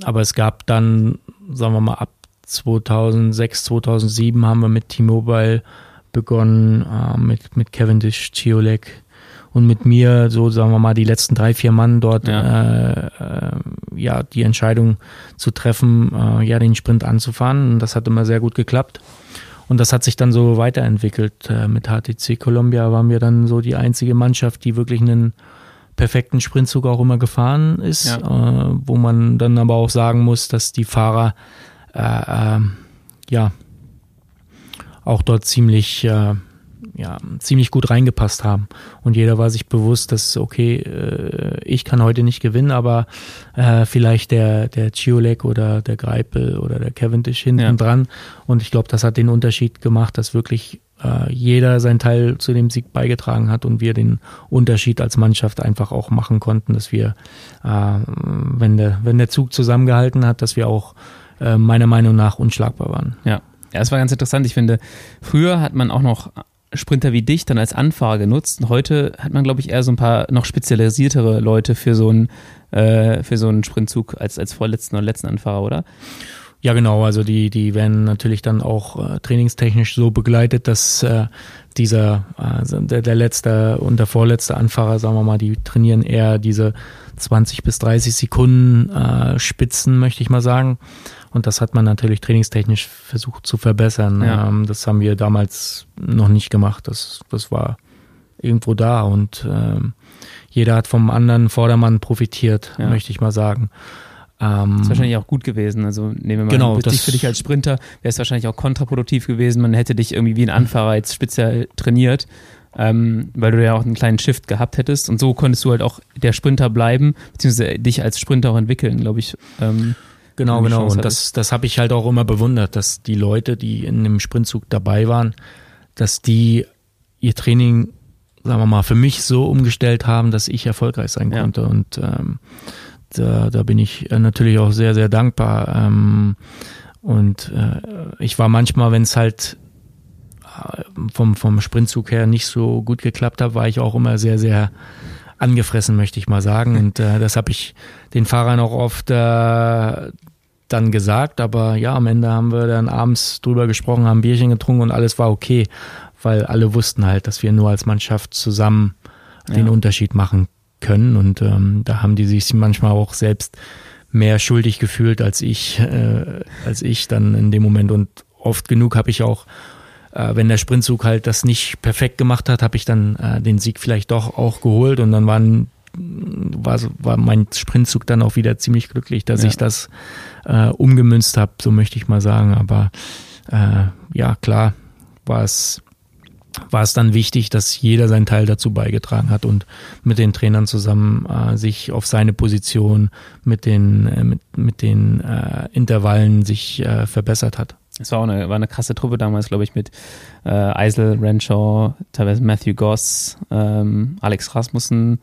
aber es gab dann, sagen wir mal, ab 2006, 2007 haben wir mit T-Mobile begonnen, äh, mit, mit Cavendish, Chiolek und mit mir, so sagen wir mal, die letzten drei, vier Mann dort, ja, äh, äh, ja die Entscheidung zu treffen, äh, ja, den Sprint anzufahren. Und das hat immer sehr gut geklappt. Und das hat sich dann so weiterentwickelt. Äh, mit HTC Columbia waren wir dann so die einzige Mannschaft, die wirklich einen perfekten Sprintzug auch immer gefahren ist, ja. äh, wo man dann aber auch sagen muss, dass die Fahrer äh, äh, ja auch dort ziemlich äh, ja, ziemlich gut reingepasst haben. Und jeder war sich bewusst, dass, okay, äh, ich kann heute nicht gewinnen, aber äh, vielleicht der, der Chiolek oder der Greipel oder der Cavendish hinten ja. dran. Und ich glaube, das hat den Unterschied gemacht, dass wirklich äh, jeder seinen Teil zu dem Sieg beigetragen hat und wir den Unterschied als Mannschaft einfach auch machen konnten, dass wir, wenn, der, wenn der Zug zusammengehalten hat, dass wir auch meiner Meinung nach unschlagbar waren. Ja. Ja, es war ganz interessant. Ich finde, früher hat man auch noch Sprinter wie dich dann als Anfahrer genutzt. Und heute hat man, glaube ich, eher so ein paar noch spezialisiertere Leute für so einen, äh, für so einen Sprintzug als, als vorletzten oder letzten Anfahrer, oder? Ja, genau. Also die, die werden natürlich dann auch äh, trainingstechnisch so begleitet, dass äh, dieser, äh, der, der letzte und der vorletzte Anfahrer, sagen wir mal, die trainieren eher diese 20 bis 30 Sekunden äh, Spitzen, möchte ich mal sagen. Und das hat man natürlich trainingstechnisch versucht zu verbessern. Ja. Ähm, das haben wir damals noch nicht gemacht. Das, das war irgendwo da und ähm, jeder hat vom anderen Vordermann profitiert, ja. möchte ich mal sagen. Ähm, das ist wahrscheinlich auch gut gewesen. Also nehmen wir mal genau, dich für dich als Sprinter, wäre es wahrscheinlich auch kontraproduktiv gewesen. Man hätte dich irgendwie wie ein Anfahrer jetzt speziell trainiert, ähm, weil du ja auch einen kleinen Shift gehabt hättest. Und so konntest du halt auch der Sprinter bleiben, beziehungsweise dich als Sprinter auch entwickeln, glaube ich. Ähm, Genau, genau. Und das, das habe ich halt auch immer bewundert, dass die Leute, die in dem Sprintzug dabei waren, dass die ihr Training, sagen wir mal, für mich so umgestellt haben, dass ich erfolgreich sein ja. konnte. Und ähm, da, da bin ich äh, natürlich auch sehr, sehr dankbar. Ähm, und äh, ich war manchmal, wenn es halt äh, vom, vom Sprintzug her nicht so gut geklappt hat, war ich auch immer sehr, sehr angefressen, möchte ich mal sagen. Und äh, das habe ich den Fahrern auch oft äh, dann gesagt. Aber ja, am Ende haben wir dann abends drüber gesprochen, haben Bierchen getrunken und alles war okay, weil alle wussten halt, dass wir nur als Mannschaft zusammen den ja. Unterschied machen können. Und ähm, da haben die sich manchmal auch selbst mehr schuldig gefühlt als ich, äh, als ich dann in dem Moment. Und oft genug habe ich auch wenn der Sprintzug halt das nicht perfekt gemacht hat, habe ich dann äh, den Sieg vielleicht doch auch geholt und dann waren war, war mein Sprintzug dann auch wieder ziemlich glücklich, dass ja. ich das äh, umgemünzt habe, so möchte ich mal sagen. Aber äh, ja, klar, war es war es dann wichtig, dass jeder seinen Teil dazu beigetragen hat und mit den Trainern zusammen äh, sich auf seine Position mit den, äh, mit, mit den äh, Intervallen sich äh, verbessert hat. Es war auch eine, war eine krasse Truppe damals, glaube ich, mit äh, Eisel, Renshaw, teilweise Matthew Goss, ähm, Alex Rasmussen.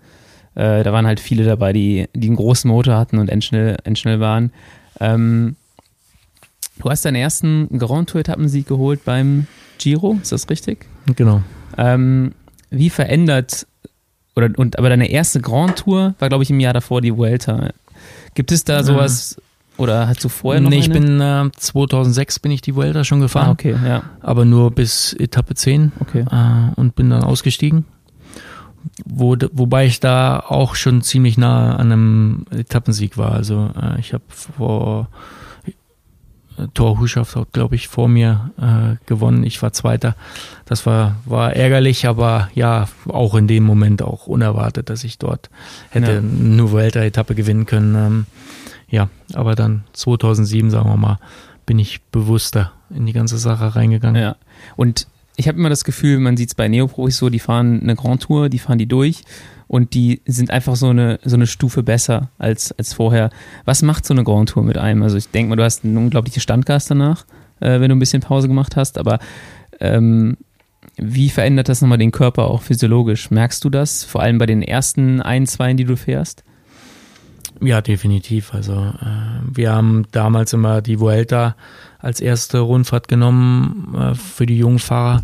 Äh, da waren halt viele dabei, die, die einen großen Motor hatten und endschnell, endschnell waren. Ähm, du hast deinen ersten Grand Tour-Etappensieg geholt beim Giro, ist das richtig? Genau. Ähm, wie verändert, oder, und, aber deine erste Grand Tour war, glaube ich, im Jahr davor die Vuelta. Gibt es da sowas, oder hast du vorher noch Nee, ich bin äh, 2006 bin ich die Vuelta schon gefahren. Ah, okay, ja. Aber nur bis Etappe 10 okay. Äh, und bin dann ausgestiegen. Wo, wobei ich da auch schon ziemlich nah an einem Etappensieg war. Also äh, ich habe vor äh, Thor Huschaft hat, glaube ich, vor mir äh, gewonnen. Ich war Zweiter. Das war, war ärgerlich, aber ja, auch in dem Moment auch unerwartet, dass ich dort hätte ja. eine Vuelta-Etappe gewinnen können. Ähm, ja, aber dann 2007, sagen wir mal, bin ich bewusster in die ganze Sache reingegangen. Ja. Und ich habe immer das Gefühl, man sieht es bei Neoprofis so, die fahren eine Grand Tour, die fahren die durch und die sind einfach so eine, so eine Stufe besser als, als vorher. Was macht so eine Grand Tour mit einem? Also ich denke mal, du hast einen unglaublichen Standgas danach, äh, wenn du ein bisschen Pause gemacht hast, aber ähm, wie verändert das nochmal den Körper auch physiologisch? Merkst du das? Vor allem bei den ersten ein, zwei, die du fährst? Ja, definitiv. Also äh, wir haben damals immer die Vuelta als erste Rundfahrt genommen äh, für die jungen Fahrer.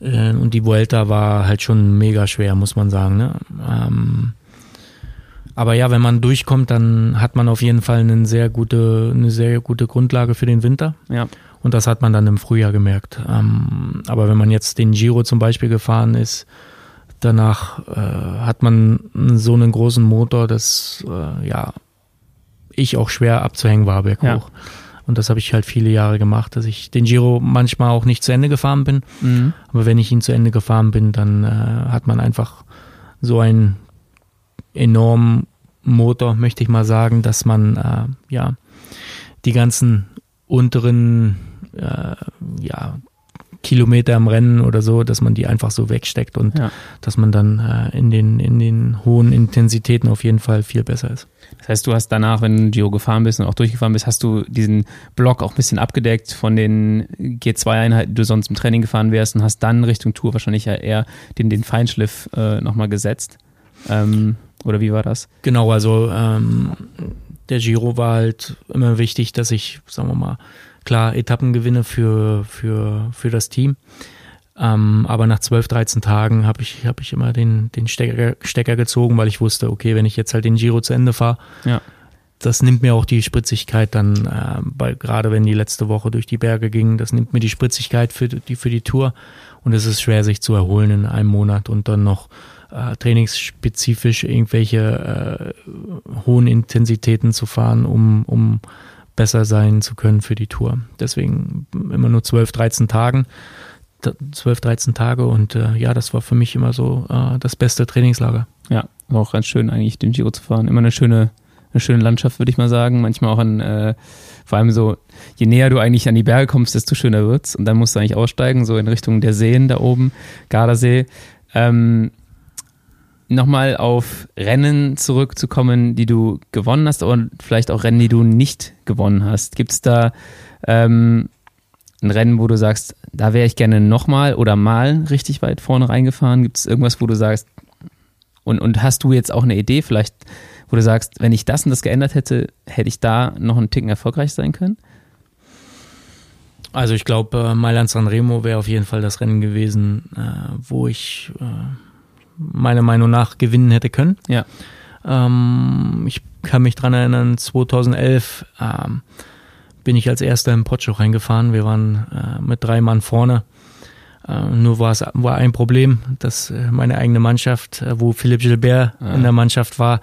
Äh, und die Vuelta war halt schon mega schwer, muss man sagen. Ne? Ähm, aber ja, wenn man durchkommt, dann hat man auf jeden Fall eine sehr gute, eine sehr gute Grundlage für den Winter. Ja. Und das hat man dann im Frühjahr gemerkt. Ähm, aber wenn man jetzt den Giro zum Beispiel gefahren ist, Danach äh, hat man so einen großen Motor, dass äh, ja ich auch schwer abzuhängen war berghoch. Ja. Und das habe ich halt viele Jahre gemacht, dass ich den Giro manchmal auch nicht zu Ende gefahren bin. Mhm. Aber wenn ich ihn zu Ende gefahren bin, dann äh, hat man einfach so einen enormen Motor, möchte ich mal sagen, dass man äh, ja die ganzen unteren äh, ja Kilometer im Rennen oder so, dass man die einfach so wegsteckt und ja. dass man dann äh, in, den, in den hohen Intensitäten auf jeden Fall viel besser ist. Das heißt, du hast danach, wenn du Giro gefahren bist und auch durchgefahren bist, hast du diesen Block auch ein bisschen abgedeckt von den G2-Einheiten, die du sonst im Training gefahren wärst und hast dann Richtung Tour wahrscheinlich ja eher den, den Feinschliff äh, nochmal gesetzt. Ähm, oder wie war das? Genau, also ähm, der Giro war halt immer wichtig, dass ich, sagen wir mal, klar Etappen gewinne für, für, für das Team. Ähm, aber nach 12, 13 Tagen habe ich, hab ich immer den, den Stecker, Stecker gezogen, weil ich wusste, okay, wenn ich jetzt halt den Giro zu Ende fahre, ja. das nimmt mir auch die Spritzigkeit dann, äh, bei, gerade wenn die letzte Woche durch die Berge ging, das nimmt mir die Spritzigkeit für die, für die Tour und es ist schwer, sich zu erholen in einem Monat und dann noch äh, trainingsspezifisch irgendwelche äh, hohen Intensitäten zu fahren, um, um besser sein zu können für die Tour. Deswegen immer nur 12, 13 Tagen. 12, 13 Tage und äh, ja, das war für mich immer so äh, das beste Trainingslager. Ja, war auch ganz schön eigentlich den Giro zu fahren. Immer eine schöne, eine schöne Landschaft, würde ich mal sagen. Manchmal auch an, äh, vor allem so, je näher du eigentlich an die Berge kommst, desto schöner wird's. Und dann musst du eigentlich aussteigen, so in Richtung der Seen da oben, Gardasee. Ähm, nochmal auf Rennen zurückzukommen, die du gewonnen hast und vielleicht auch Rennen, die du nicht gewonnen hast. Gibt es da ähm, ein Rennen, wo du sagst, da wäre ich gerne nochmal oder mal richtig weit vorne reingefahren? Gibt es irgendwas, wo du sagst, und, und hast du jetzt auch eine Idee vielleicht, wo du sagst, wenn ich das und das geändert hätte, hätte ich da noch einen Ticken erfolgreich sein können? Also ich glaube, äh, Mailand Sanremo wäre auf jeden Fall das Rennen gewesen, äh, wo ich äh, meiner Meinung nach gewinnen hätte können. Ja. Ähm, ich kann mich dran erinnern, 2011 ähm, bin ich als erster im Pocho reingefahren. Wir waren äh, mit drei Mann vorne. Äh, nur war es war ein Problem, dass äh, meine eigene Mannschaft, äh, wo Philipp Gilbert ja. in der Mannschaft war,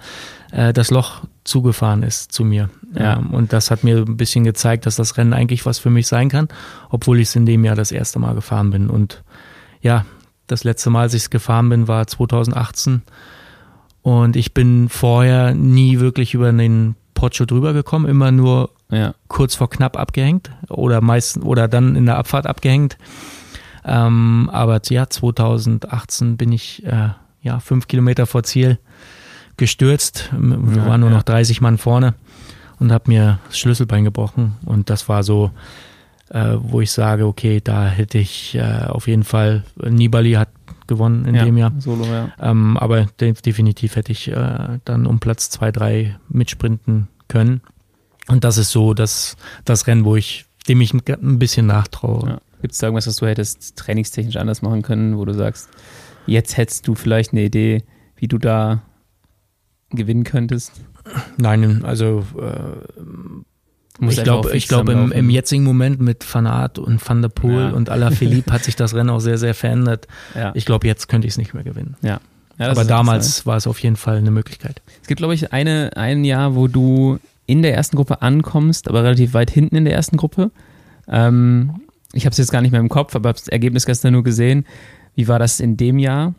äh, das Loch zugefahren ist zu mir. Ja. Ähm, und das hat mir ein bisschen gezeigt, dass das Rennen eigentlich was für mich sein kann, obwohl ich es in dem Jahr das erste Mal gefahren bin. Und ja, das letzte Mal, als ich es gefahren bin, war 2018. Und ich bin vorher nie wirklich über den Pocho drüber gekommen, immer nur ja. kurz vor knapp abgehängt oder meistens oder dann in der Abfahrt abgehängt. Ähm, aber ja, 2018 bin ich äh, ja fünf Kilometer vor Ziel gestürzt. Wir ja, waren nur ja. noch 30 Mann vorne und habe mir das Schlüsselbein gebrochen. Und das war so äh, wo ich sage, okay, da hätte ich äh, auf jeden Fall, Nibali hat gewonnen in ja, dem Jahr. Solo, ja. Ähm, aber de definitiv hätte ich äh, dann um Platz zwei, drei mitsprinten können. Und das ist so das, das Rennen, wo ich, dem ich ein, ein bisschen nachtraue. Ja. Gibt es da irgendwas, was du hättest trainingstechnisch anders machen können, wo du sagst, jetzt hättest du vielleicht eine Idee, wie du da gewinnen könntest? Nein, also äh, muss ich glaube, ich glaube im, im, jetzigen Moment mit Van Aert und Van der Poel ja. und Philippe hat sich das Rennen auch sehr, sehr verändert. Ja. Ich glaube, jetzt könnte ich es nicht mehr gewinnen. Ja. ja Aber damals war es auf jeden Fall eine Möglichkeit. Es gibt, glaube ich, eine, ein Jahr, wo du in der ersten Gruppe ankommst, aber relativ weit hinten in der ersten Gruppe. Ähm, ich habe es jetzt gar nicht mehr im Kopf, aber habe das Ergebnis gestern nur gesehen. Wie war das in dem Jahr?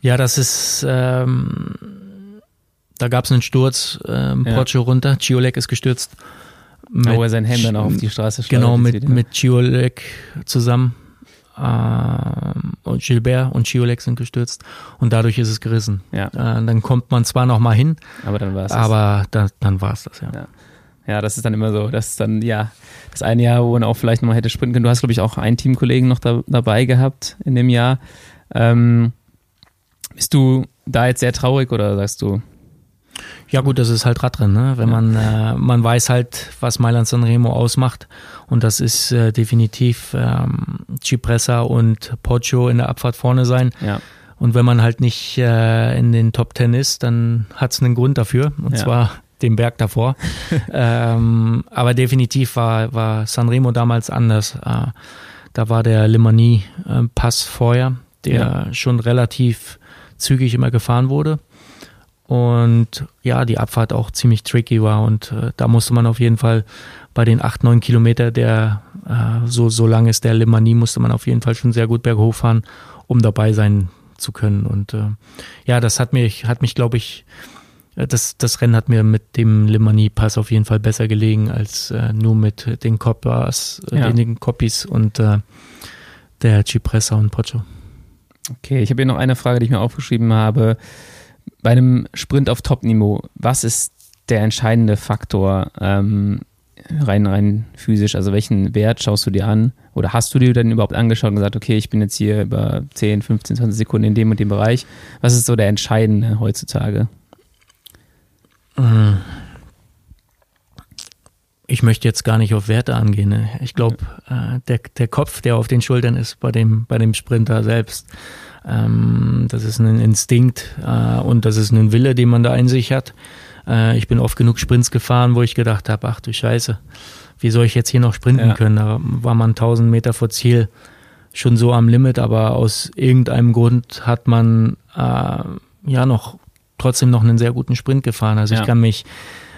Ja, das ist ähm, da gab es einen Sturz, ähm, Porsche ja. runter, Ciolek ist gestürzt. Mit, oh, er seinen Helm dann auch auf die Straße Genau, mit, mit Ciolek zusammen. Ähm, und Gilbert und Ciolek sind gestürzt und dadurch ist es gerissen. Ja. Äh, dann kommt man zwar noch mal hin, aber dann war es Aber da, dann war es das, ja. ja. ja. das ist dann immer so. Das ist dann, ja, das eine Jahr, wo man auch vielleicht noch mal hätte sprinten können. Du hast, glaube ich, auch einen Teamkollegen noch da, dabei gehabt in dem Jahr. Ähm, bist du da jetzt sehr traurig oder sagst du, ja gut, das ist halt Radrennen, ne? Wenn man äh, man weiß halt, was Mailand Sanremo ausmacht und das ist äh, definitiv ähm, Cipressa und Poggio in der Abfahrt vorne sein. Ja. Und wenn man halt nicht äh, in den Top Ten ist, dann hat es einen Grund dafür und ja. zwar den Berg davor. ähm, aber definitiv war war Sanremo damals anders. Äh, da war der Limani äh, Pass vorher, der ja. schon relativ zügig immer gefahren wurde und ja, die Abfahrt auch ziemlich tricky war und äh, da musste man auf jeden Fall bei den acht neun Kilometer, der äh, so, so lang ist der Limani, musste man auf jeden Fall schon sehr gut berghoch fahren, um dabei sein zu können. Und äh, ja, das hat mich, hat mich, glaube ich, das, das Rennen hat mir mit dem Limani-Pass auf jeden Fall besser gelegen als äh, nur mit den Copas, äh, ja. den Copies und äh, der Cipressa und Pocho. Okay, ich habe hier noch eine Frage, die ich mir aufgeschrieben habe. Bei einem Sprint auf Top-Niveau, was ist der entscheidende Faktor ähm, rein, rein physisch? Also welchen Wert schaust du dir an? Oder hast du dir denn überhaupt angeschaut und gesagt, okay, ich bin jetzt hier über 10, 15, 20 Sekunden in dem und dem Bereich? Was ist so der entscheidende heutzutage? Ich möchte jetzt gar nicht auf Werte angehen. Ne? Ich glaube, äh, der, der Kopf, der auf den Schultern ist bei dem, bei dem Sprinter selbst, ähm, das ist ein Instinkt äh, und das ist ein Wille, den man da in sich hat. Äh, ich bin oft genug Sprints gefahren, wo ich gedacht habe, ach du Scheiße, wie soll ich jetzt hier noch sprinten ja. können? Da war man 1000 Meter vor Ziel schon so am Limit, aber aus irgendeinem Grund hat man äh, ja noch trotzdem noch einen sehr guten Sprint gefahren. Also ja. ich kann mich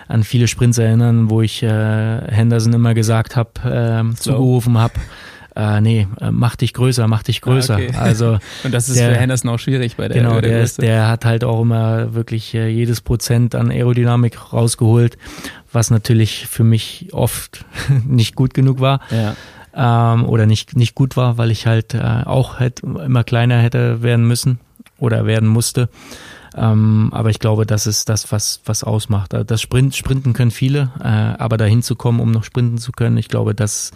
an viele Sprints erinnern, wo ich äh, Henderson immer gesagt habe, äh, zugerufen habe, äh, nee, äh, mach dich größer, mach dich größer. Ah, okay. Also und das ist der, für Henderson auch schwierig bei der. Genau, der, der, der hat halt auch immer wirklich äh, jedes Prozent an Aerodynamik rausgeholt, was natürlich für mich oft nicht gut genug war. Ja. Ähm, oder nicht, nicht gut war, weil ich halt äh, auch halt immer kleiner hätte werden müssen oder werden musste. Ähm, aber ich glaube, das ist das, was, was ausmacht. Das Sprint, Sprinten können viele, äh, aber dahin zu kommen, um noch sprinten zu können, ich glaube, das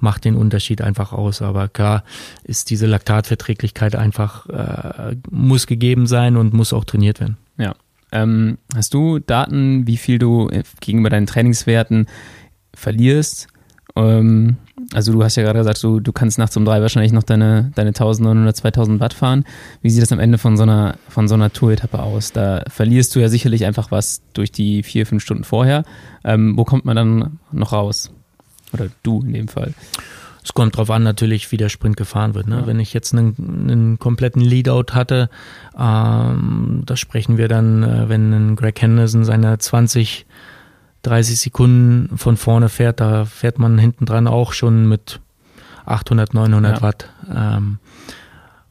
macht den Unterschied einfach aus. Aber klar ist diese Laktatverträglichkeit einfach, äh, muss gegeben sein und muss auch trainiert werden. Ja. Ähm, hast du Daten, wie viel du äh, gegenüber deinen Trainingswerten verlierst? Ähm, also du hast ja gerade gesagt, du, du kannst nachts um drei wahrscheinlich noch deine, deine 1900, 2000 Watt fahren. Wie sieht das am Ende von so einer, von so einer Tour-Etappe aus? Da verlierst du ja sicherlich einfach was durch die vier, fünf Stunden vorher. Ähm, wo kommt man dann noch raus? Oder du in dem Fall. Es kommt darauf an, natürlich, wie der Sprint gefahren wird. Ne? Ja. Wenn ich jetzt einen, einen kompletten Leadout hatte, ähm, da sprechen wir dann, äh, wenn ein Greg Henderson seine 20 30 Sekunden von vorne fährt, da fährt man hinten dran auch schon mit 800, 900 ja. Watt. Ähm,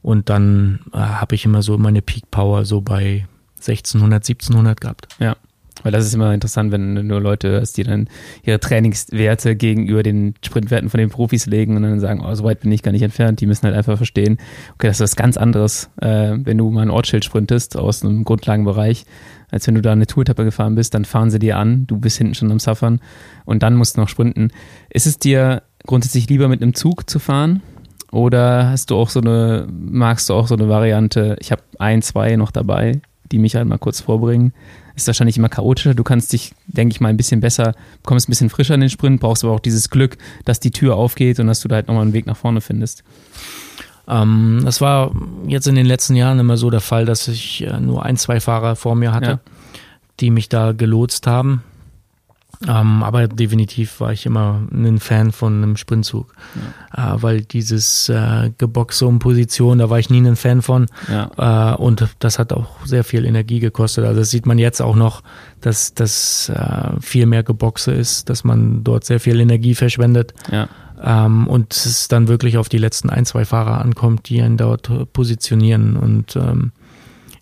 und dann äh, habe ich immer so meine Peak Power so bei 1600, 1700 gehabt. Ja. Weil das ist immer interessant, wenn du nur Leute hörst, die dann ihre Trainingswerte gegenüber den Sprintwerten von den Profis legen und dann sagen, oh, so weit bin ich gar nicht entfernt. Die müssen halt einfach verstehen, okay, das ist was ganz anderes, äh, wenn du mal ein Ortsschild sprintest aus einem Grundlagenbereich, als wenn du da eine Touretappe gefahren bist, dann fahren sie dir an, du bist hinten schon am Suffern und dann musst du noch sprinten. Ist es dir grundsätzlich lieber mit einem Zug zu fahren? Oder hast du auch so eine, magst du auch so eine Variante, ich habe ein, zwei noch dabei, die mich halt mal kurz vorbringen? Ist wahrscheinlich immer chaotischer. Du kannst dich, denke ich mal, ein bisschen besser, kommst ein bisschen frischer in den Sprint, brauchst aber auch dieses Glück, dass die Tür aufgeht und dass du da halt nochmal einen Weg nach vorne findest. Ähm, das war jetzt in den letzten Jahren immer so der Fall, dass ich äh, nur ein, zwei Fahrer vor mir hatte, ja. die mich da gelotst haben. Ähm, aber definitiv war ich immer ein Fan von einem Sprintzug, ja. äh, weil dieses äh, Geboxe um Position, da war ich nie ein Fan von ja. äh, und das hat auch sehr viel Energie gekostet. Also das sieht man jetzt auch noch, dass das äh, viel mehr Geboxe ist, dass man dort sehr viel Energie verschwendet. Ja. Ähm, und es dann wirklich auf die letzten ein, zwei Fahrer ankommt, die einen dort positionieren. Und ähm,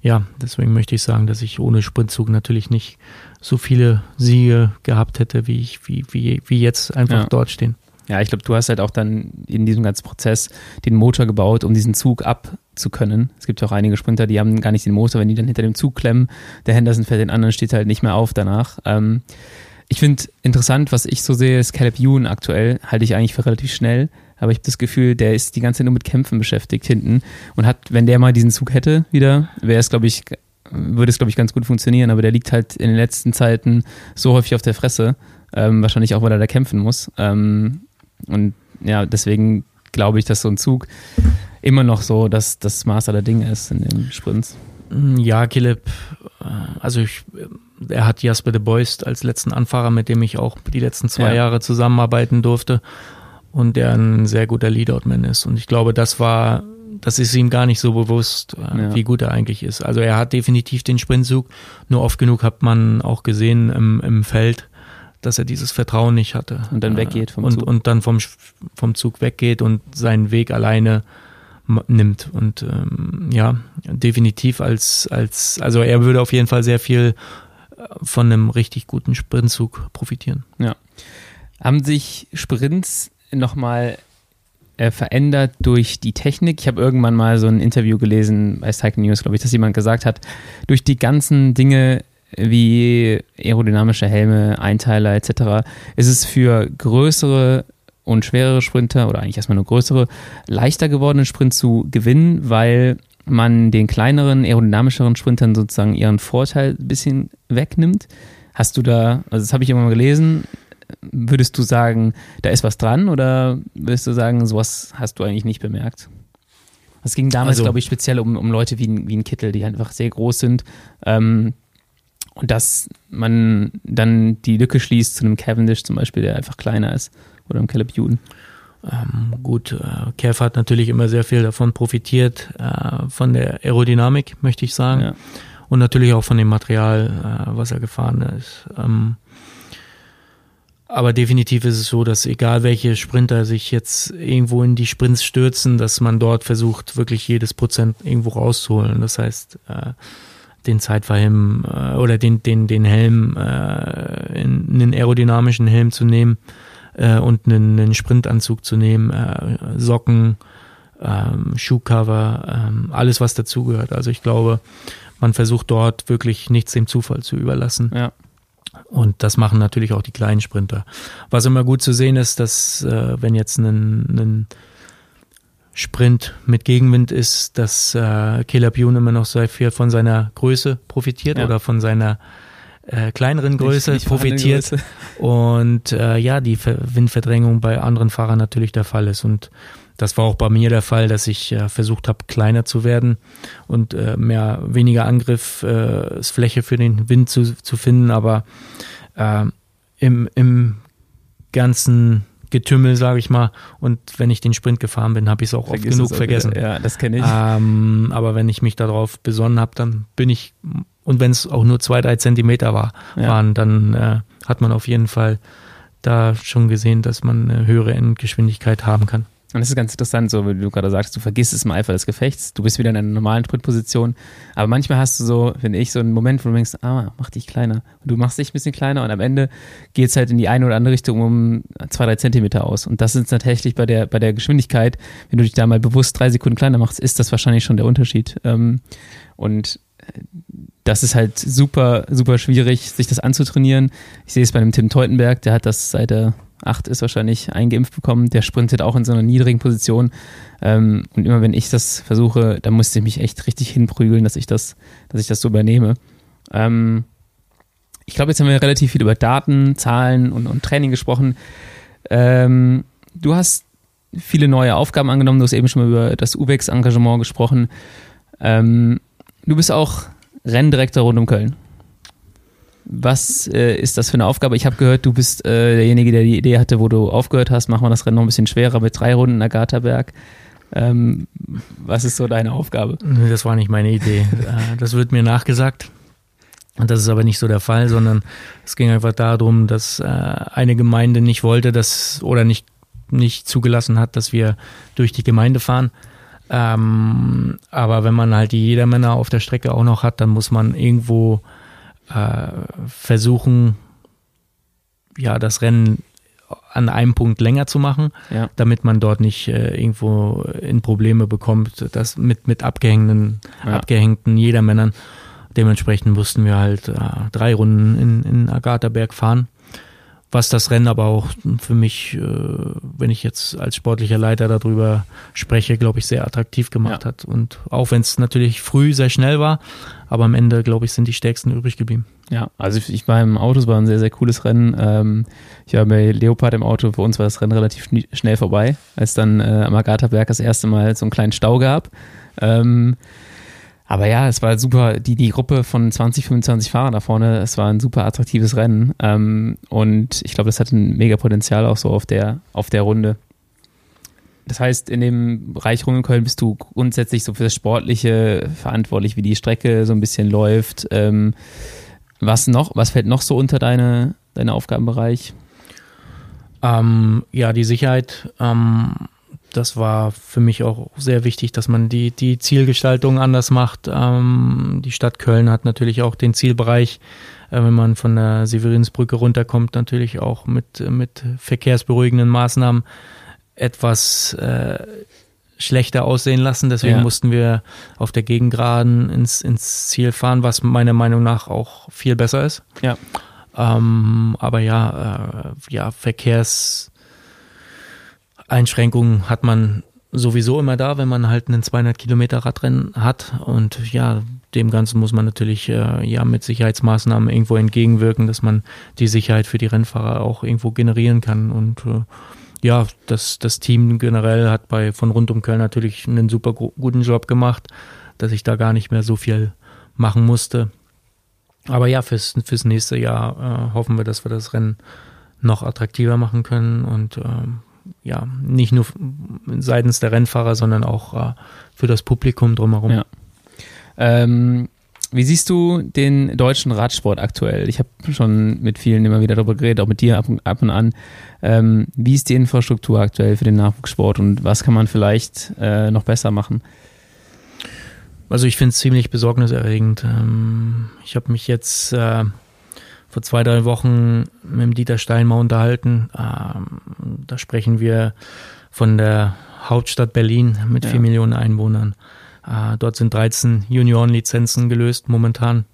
ja, deswegen möchte ich sagen, dass ich ohne Sprintzug natürlich nicht so viele Siege gehabt hätte, wie ich, wie, wie, wie jetzt einfach ja. dort stehen. Ja, ich glaube, du hast halt auch dann in diesem ganzen Prozess den Motor gebaut, um diesen Zug abzukönnen. Es gibt ja auch einige Sprinter, die haben gar nicht den Motor, wenn die dann hinter dem Zug klemmen. Der Henderson fährt den anderen, steht halt nicht mehr auf danach. Ähm, ich finde interessant, was ich so sehe, ist Caleb Ewan aktuell, halte ich eigentlich für relativ schnell, aber ich habe das Gefühl, der ist die ganze Zeit nur mit Kämpfen beschäftigt hinten und hat, wenn der mal diesen Zug hätte wieder, wäre es, glaube ich, würde es, glaube ich, ganz gut funktionieren, aber der liegt halt in den letzten Zeiten so häufig auf der Fresse, ähm, wahrscheinlich auch, weil er da kämpfen muss. Ähm, und ja, deswegen glaube ich, dass so ein Zug immer noch so dass das Maß aller Dinge ist in den Sprints. Ja, Caleb, äh, also ich er hat Jasper de Beust als letzten Anfahrer, mit dem ich auch die letzten zwei ja. Jahre zusammenarbeiten durfte und der ein sehr guter Leadout-Man ist. Und ich glaube, das war, das ist ihm gar nicht so bewusst, äh, ja. wie gut er eigentlich ist. Also er hat definitiv den Sprintzug, nur oft genug hat man auch gesehen im, im Feld, dass er dieses Vertrauen nicht hatte. Und dann weggeht vom und, Zug. Und dann vom, vom Zug weggeht und seinen Weg alleine nimmt. Und ähm, ja, definitiv als, als, also er würde auf jeden Fall sehr viel von einem richtig guten Sprintzug profitieren. Ja. Haben sich Sprints nochmal äh, verändert durch die Technik? Ich habe irgendwann mal so ein Interview gelesen bei Cycle News, glaube ich, dass jemand gesagt hat, durch die ganzen Dinge wie aerodynamische Helme, Einteiler etc. ist es für größere und schwerere Sprinter oder eigentlich erstmal nur größere leichter geworden, Sprint zu gewinnen, weil man den kleineren, aerodynamischeren Sprintern sozusagen ihren Vorteil ein bisschen wegnimmt. Hast du da, also das habe ich immer mal gelesen, würdest du sagen, da ist was dran oder würdest du sagen, sowas hast du eigentlich nicht bemerkt? Es ging damals, also, glaube ich, speziell um, um Leute wie, wie ein Kittel, die einfach sehr groß sind. Ähm, und dass man dann die Lücke schließt zu einem Cavendish zum Beispiel, der einfach kleiner ist. Oder einem Caleb Ewan. Ähm, gut, äh, Kev hat natürlich immer sehr viel davon profitiert, äh, von der Aerodynamik, möchte ich sagen. Ja. Und natürlich auch von dem Material, äh, was er gefahren ist. Ähm, aber definitiv ist es so, dass egal welche Sprinter sich jetzt irgendwo in die Sprints stürzen, dass man dort versucht, wirklich jedes Prozent irgendwo rauszuholen. Das heißt, äh, den Zeitverhelm äh, oder den, den, den Helm, äh, in, einen aerodynamischen Helm zu nehmen äh, und einen, einen Sprintanzug zu nehmen, äh, Socken, ähm, Schuhcover, ähm, alles was dazugehört. Also ich glaube, man versucht dort wirklich nichts dem Zufall zu überlassen. Ja. Und das machen natürlich auch die kleinen Sprinter. Was immer gut zu sehen ist, dass äh, wenn jetzt ein, ein Sprint mit Gegenwind ist, dass äh, Caleb Youn immer noch sehr viel von seiner Größe profitiert ja. oder von seiner äh, kleineren Größe nicht, nicht profitiert Größe. und äh, ja, die Ver Windverdrängung bei anderen Fahrern natürlich der Fall ist und das war auch bei mir der Fall, dass ich äh, versucht habe, kleiner zu werden und äh, mehr weniger Angriffsfläche äh, für den Wind zu, zu finden, aber äh, im, im ganzen Getümmel, sage ich mal. Und wenn ich den Sprint gefahren bin, habe ich es auch Vergiss oft genug auch vergessen. Wieder. Ja, das kenne ich. Ähm, aber wenn ich mich darauf besonnen habe, dann bin ich, und wenn es auch nur zwei, drei Zentimeter war, ja. waren, dann äh, hat man auf jeden Fall da schon gesehen, dass man eine höhere Endgeschwindigkeit haben kann. Und das ist ganz interessant, so wie du gerade sagst, du vergisst es im Eifer des Gefechts, du bist wieder in einer normalen Sprintposition, aber manchmal hast du so, finde ich, so einen Moment, wo du denkst, ah, mach dich kleiner. Und du machst dich ein bisschen kleiner und am Ende geht es halt in die eine oder andere Richtung um zwei, drei Zentimeter aus. Und das ist tatsächlich bei der, bei der Geschwindigkeit, wenn du dich da mal bewusst drei Sekunden kleiner machst, ist das wahrscheinlich schon der Unterschied. Ähm, und das ist halt super, super schwierig, sich das anzutrainieren. Ich sehe es bei einem Tim Teutenberg, der hat das seit er 8 ist wahrscheinlich eingeimpft bekommen. Der sprintet auch in so einer niedrigen Position. Ähm, und immer wenn ich das versuche, dann musste ich mich echt richtig hinprügeln, dass ich das, dass ich das so übernehme. Ähm, ich glaube, jetzt haben wir relativ viel über Daten, Zahlen und, und Training gesprochen. Ähm, du hast viele neue Aufgaben angenommen. Du hast eben schon mal über das UBEX-Engagement gesprochen. Du bist auch Renndirektor rund um Köln. Was äh, ist das für eine Aufgabe? Ich habe gehört, du bist äh, derjenige, der die Idee hatte, wo du aufgehört hast. Machen wir das Rennen noch ein bisschen schwerer mit drei Runden Agatha-Berg. Ähm, was ist so deine Aufgabe? Das war nicht meine Idee. Äh, das wird mir nachgesagt. Und das ist aber nicht so der Fall, sondern es ging einfach darum, dass äh, eine Gemeinde nicht wollte, dass oder nicht, nicht zugelassen hat, dass wir durch die Gemeinde fahren. Ähm, aber wenn man halt die Jedermänner auf der Strecke auch noch hat, dann muss man irgendwo äh, versuchen, ja, das Rennen an einem Punkt länger zu machen, ja. damit man dort nicht äh, irgendwo in Probleme bekommt, das mit, mit abgehängten, ja. abgehängten Jedermännern. Dementsprechend mussten wir halt äh, drei Runden in, in Agatha-Berg fahren was das Rennen aber auch für mich, äh, wenn ich jetzt als sportlicher Leiter darüber spreche, glaube ich, sehr attraktiv gemacht ja. hat. Und auch wenn es natürlich früh sehr schnell war, aber am Ende, glaube ich, sind die Stärksten übrig geblieben. Ja, also ich, ich war im Auto, es war ein sehr, sehr cooles Rennen. Ähm, ich war bei Leopard im Auto, für uns war das Rennen relativ schnell vorbei, als dann äh, am Agatha-Berg das erste Mal so einen kleinen Stau gab. Ähm, aber ja, es war super, die, die Gruppe von 20, 25 Fahrern da vorne, es war ein super attraktives Rennen. Ähm, und ich glaube, das hat ein mega Potenzial auch so auf der, auf der Runde. Das heißt, in dem Bereich Köln bist du grundsätzlich so für das Sportliche verantwortlich, wie die Strecke so ein bisschen läuft. Ähm, was noch, was fällt noch so unter deine, deinen Aufgabenbereich? Ähm, ja, die Sicherheit. Ähm, das war für mich auch sehr wichtig, dass man die, die Zielgestaltung anders macht. Ähm, die Stadt Köln hat natürlich auch den Zielbereich äh, wenn man von der Severinsbrücke runterkommt, natürlich auch mit, mit verkehrsberuhigenden Maßnahmen etwas äh, schlechter aussehen lassen. Deswegen ja. mussten wir auf der Gegengraden ins, ins Ziel fahren, was meiner Meinung nach auch viel besser ist. Ja. Ähm, aber ja, äh, ja, Verkehrseinschränkungen hat man sowieso immer da, wenn man halt einen 200 Kilometer Radrennen hat. Und ja, dem Ganzen muss man natürlich äh, ja mit Sicherheitsmaßnahmen irgendwo entgegenwirken, dass man die Sicherheit für die Rennfahrer auch irgendwo generieren kann. Und äh, ja, das, das Team generell hat bei von rund um Köln natürlich einen super guten Job gemacht, dass ich da gar nicht mehr so viel machen musste. Aber ja, fürs, fürs nächste Jahr äh, hoffen wir, dass wir das Rennen noch attraktiver machen können und ähm, ja, nicht nur seitens der Rennfahrer, sondern auch äh, für das Publikum drumherum. Ja. Ähm, wie siehst du den deutschen Radsport aktuell? Ich habe schon mit vielen immer wieder darüber geredet, auch mit dir ab und, ab und an. Ähm, wie ist die Infrastruktur aktuell für den Nachwuchssport und was kann man vielleicht äh, noch besser machen? Also ich finde es ziemlich besorgniserregend. Ähm, ich habe mich jetzt äh, vor zwei, drei Wochen mit dem Dieter Steinmauer unterhalten. Ähm, da sprechen wir von der Hauptstadt Berlin mit vier ja. Millionen Einwohnern. Äh, dort sind 13 Juniorenlizenzen gelöst momentan.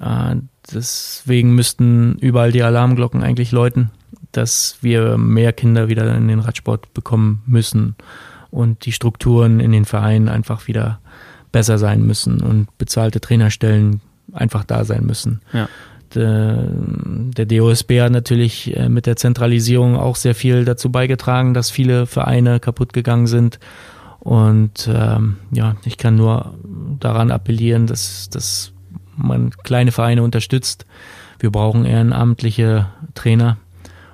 Äh, deswegen müssten überall die Alarmglocken eigentlich läuten, dass wir mehr Kinder wieder in den Radsport bekommen müssen und die Strukturen in den Vereinen einfach wieder besser sein müssen und bezahlte Trainerstellen einfach da sein müssen. Ja. Der, der DOSB hat natürlich äh, mit der Zentralisierung auch sehr viel dazu beigetragen, dass viele Vereine kaputt gegangen sind. Und ähm, ja, ich kann nur daran appellieren, dass, dass man kleine Vereine unterstützt. Wir brauchen ehrenamtliche Trainer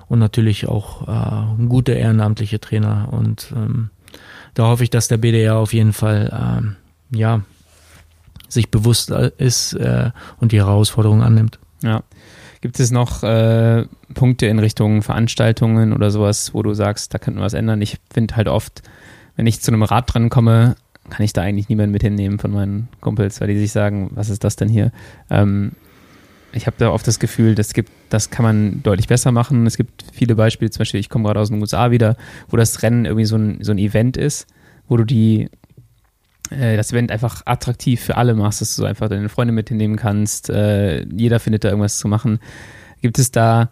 und natürlich auch äh, gute ehrenamtliche Trainer. Und ähm, da hoffe ich, dass der BDR auf jeden Fall ähm, ja, sich bewusst ist äh, und die Herausforderung annimmt. Ja. Gibt es noch äh, Punkte in Richtung Veranstaltungen oder sowas, wo du sagst, da könnten wir was ändern? Ich finde halt oft, wenn ich zu einem Rad dran komme, kann ich da eigentlich niemanden mit hinnehmen von meinen Kumpels, weil die sich sagen, was ist das denn hier? Ähm, ich habe da oft das Gefühl, das gibt, das kann man deutlich besser machen. Es gibt viele Beispiele, zum Beispiel, ich komme gerade aus den USA wieder, wo das Rennen irgendwie so ein, so ein Event ist, wo du die das Event einfach attraktiv für alle machst, dass du einfach deine Freunde mit hinnehmen kannst. Äh, jeder findet da irgendwas zu machen. Gibt es da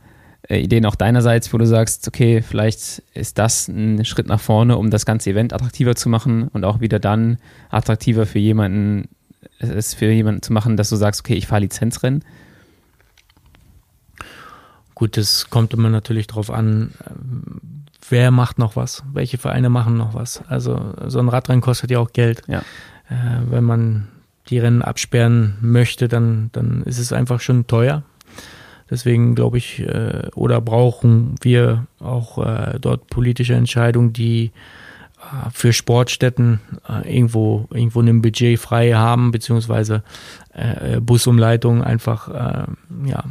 äh, Ideen auch deinerseits, wo du sagst, okay, vielleicht ist das ein Schritt nach vorne, um das ganze Event attraktiver zu machen und auch wieder dann attraktiver für jemanden, es für jemanden zu machen, dass du sagst, okay, ich fahre Lizenzrennen? Gut, das kommt immer natürlich darauf an, wer macht noch was, welche Vereine machen noch was. Also so ein Radrennen kostet ja auch Geld. Ja. Äh, wenn man die Rennen absperren möchte, dann, dann ist es einfach schon teuer. Deswegen glaube ich, äh, oder brauchen wir auch äh, dort politische Entscheidungen, die äh, für Sportstätten äh, irgendwo irgendwo ein Budget frei haben, beziehungsweise äh, Busumleitungen einfach ja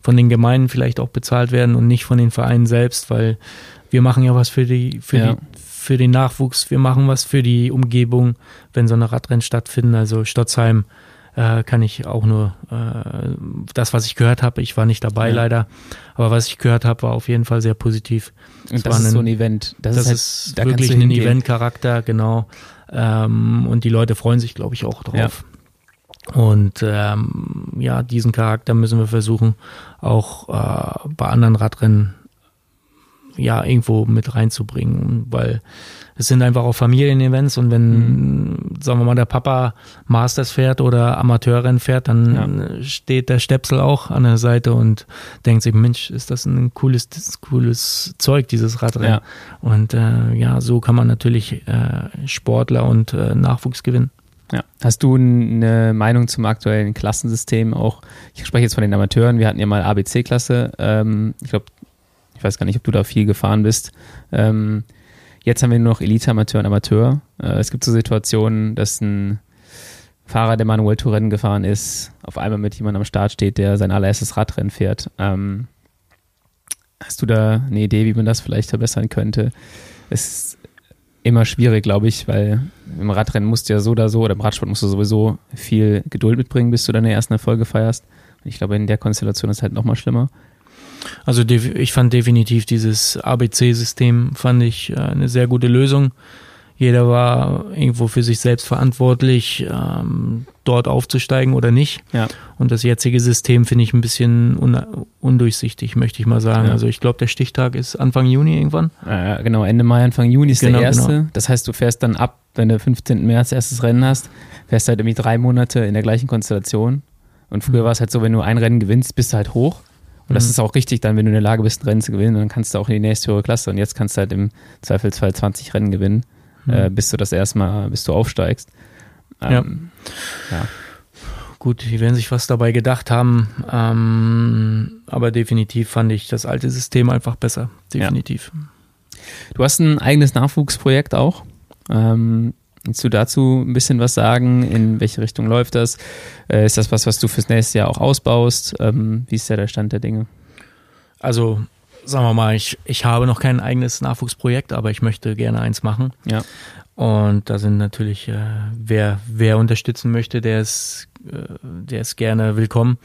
von den Gemeinden vielleicht auch bezahlt werden und nicht von den Vereinen selbst, weil wir machen ja was für die, für ja. die, für den Nachwuchs, wir machen was für die Umgebung, wenn so eine Radrennen stattfinden. Also Stotzheim äh, kann ich auch nur äh, das, was ich gehört habe, ich war nicht dabei ja. leider, aber was ich gehört habe, war auf jeden Fall sehr positiv. Und das, ist ein, so ein Event. Das, das ist, halt, da wirklich ein Event-Charakter, genau. Ähm, und die Leute freuen sich, glaube ich, auch drauf. Ja. Und ähm, ja, diesen Charakter müssen wir versuchen, auch äh, bei anderen Radrennen ja irgendwo mit reinzubringen, weil es sind einfach auch Familienevents und wenn, mhm. sagen wir mal, der Papa Masters fährt oder Amateurrennen fährt, dann ja. steht der Stepsel auch an der Seite und denkt sich, Mensch, ist das ein cooles, cooles Zeug, dieses Radrennen. Ja. Und äh, ja, so kann man natürlich äh, Sportler und äh, Nachwuchs gewinnen. Ja. Hast du eine Meinung zum aktuellen Klassensystem auch? Ich spreche jetzt von den Amateuren. Wir hatten ja mal ABC-Klasse. Ähm, ich glaube, ich weiß gar nicht, ob du da viel gefahren bist. Ähm, jetzt haben wir nur noch Elite, Amateur und Amateur. Äh, es gibt so Situationen, dass ein Fahrer, der manuell Touren gefahren ist, auf einmal mit jemandem am Start steht, der sein allererstes Radrennen fährt. Ähm, hast du da eine Idee, wie man das vielleicht verbessern könnte? Es ist immer schwierig, glaube ich, weil im Radrennen musst du ja so oder so, oder im Radsport musst du sowieso viel Geduld mitbringen, bis du deine ersten Erfolge feierst. Ich glaube, in der Konstellation ist es halt nochmal schlimmer. Also ich fand definitiv dieses ABC-System fand ich äh, eine sehr gute Lösung. Jeder war irgendwo für sich selbst verantwortlich, ähm, dort aufzusteigen oder nicht. Ja. Und das jetzige System finde ich ein bisschen un undurchsichtig, möchte ich mal sagen. Ja. Also ich glaube, der Stichtag ist Anfang Juni irgendwann. Äh, genau, Ende Mai, Anfang Juni ist genau, der erste. Genau. Das heißt, du fährst dann ab, wenn du 15. März erstes Rennen hast, fährst halt irgendwie drei Monate in der gleichen Konstellation. Und früher mhm. war es halt so, wenn du ein Rennen gewinnst, bist du halt hoch. Und das mhm. ist auch richtig dann, wenn du in der Lage bist, ein Rennen zu gewinnen, dann kannst du auch in die nächste höhere Klasse. Und jetzt kannst du halt im Zweifelsfall 20 Rennen gewinnen mhm. äh, bis du das erstmal, bis du aufsteigst. Ähm, ja. ja. Gut, die werden sich was dabei gedacht haben, ähm, aber definitiv fand ich das alte System einfach besser. Definitiv. Ja. Du hast ein eigenes Nachwuchsprojekt auch. Ähm, Willst du dazu ein bisschen was sagen? In welche Richtung läuft das? Äh, ist das was, was du fürs nächste Jahr auch ausbaust? Ähm, wie ist da der Stand der Dinge? Also sagen wir mal, ich, ich habe noch kein eigenes Nachwuchsprojekt, aber ich möchte gerne eins machen. Ja. Und da sind natürlich, äh, wer, wer unterstützen möchte, der ist, äh, der ist gerne willkommen.